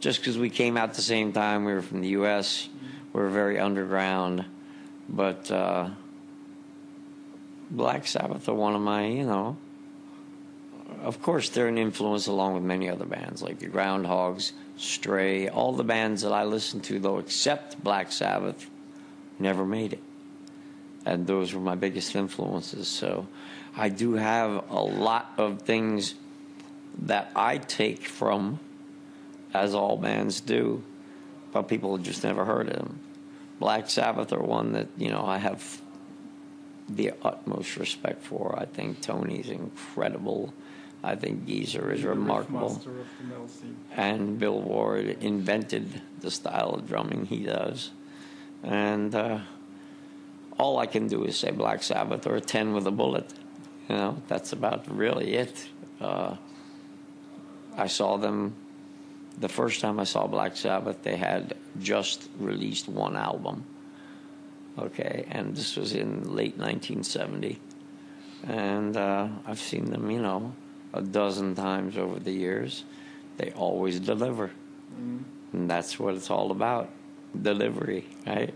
just because we came out the same time, we were from the U.S. We were very underground, but uh, Black Sabbath are one of my, you know, of course, they're an influence along with many other bands like the Groundhogs, Stray, all the bands that I listen to, though, except Black Sabbath, never made it. And those were my biggest influences. So I do have a lot of things that I take from, as all bands do, but people just never heard of them. Black Sabbath are one that, you know, I have the utmost respect for. I think Tony's incredible. I think Geezer is remarkable. And Bill Ward invented the style of drumming he does. And uh, all I can do is say Black Sabbath or 10 with a bullet. You know, that's about really it. Uh, I saw them the first time I saw Black Sabbath, they had just released one album. Okay, and this was in late 1970. And uh, I've seen them, you know, a dozen times over the years. They always deliver. Mm-hmm. And that's what it's all about delivery, right?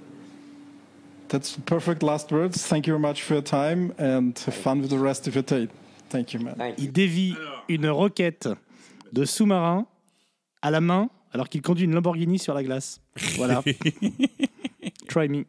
That's the perfect last words. Thank you very much for your time, and have fun with the rest of your day. Thank you, man. Thank you. Il dévie une roquette de sous-marin à la main alors qu'il conduit une Lamborghini sur la glace. Voilà. Try me.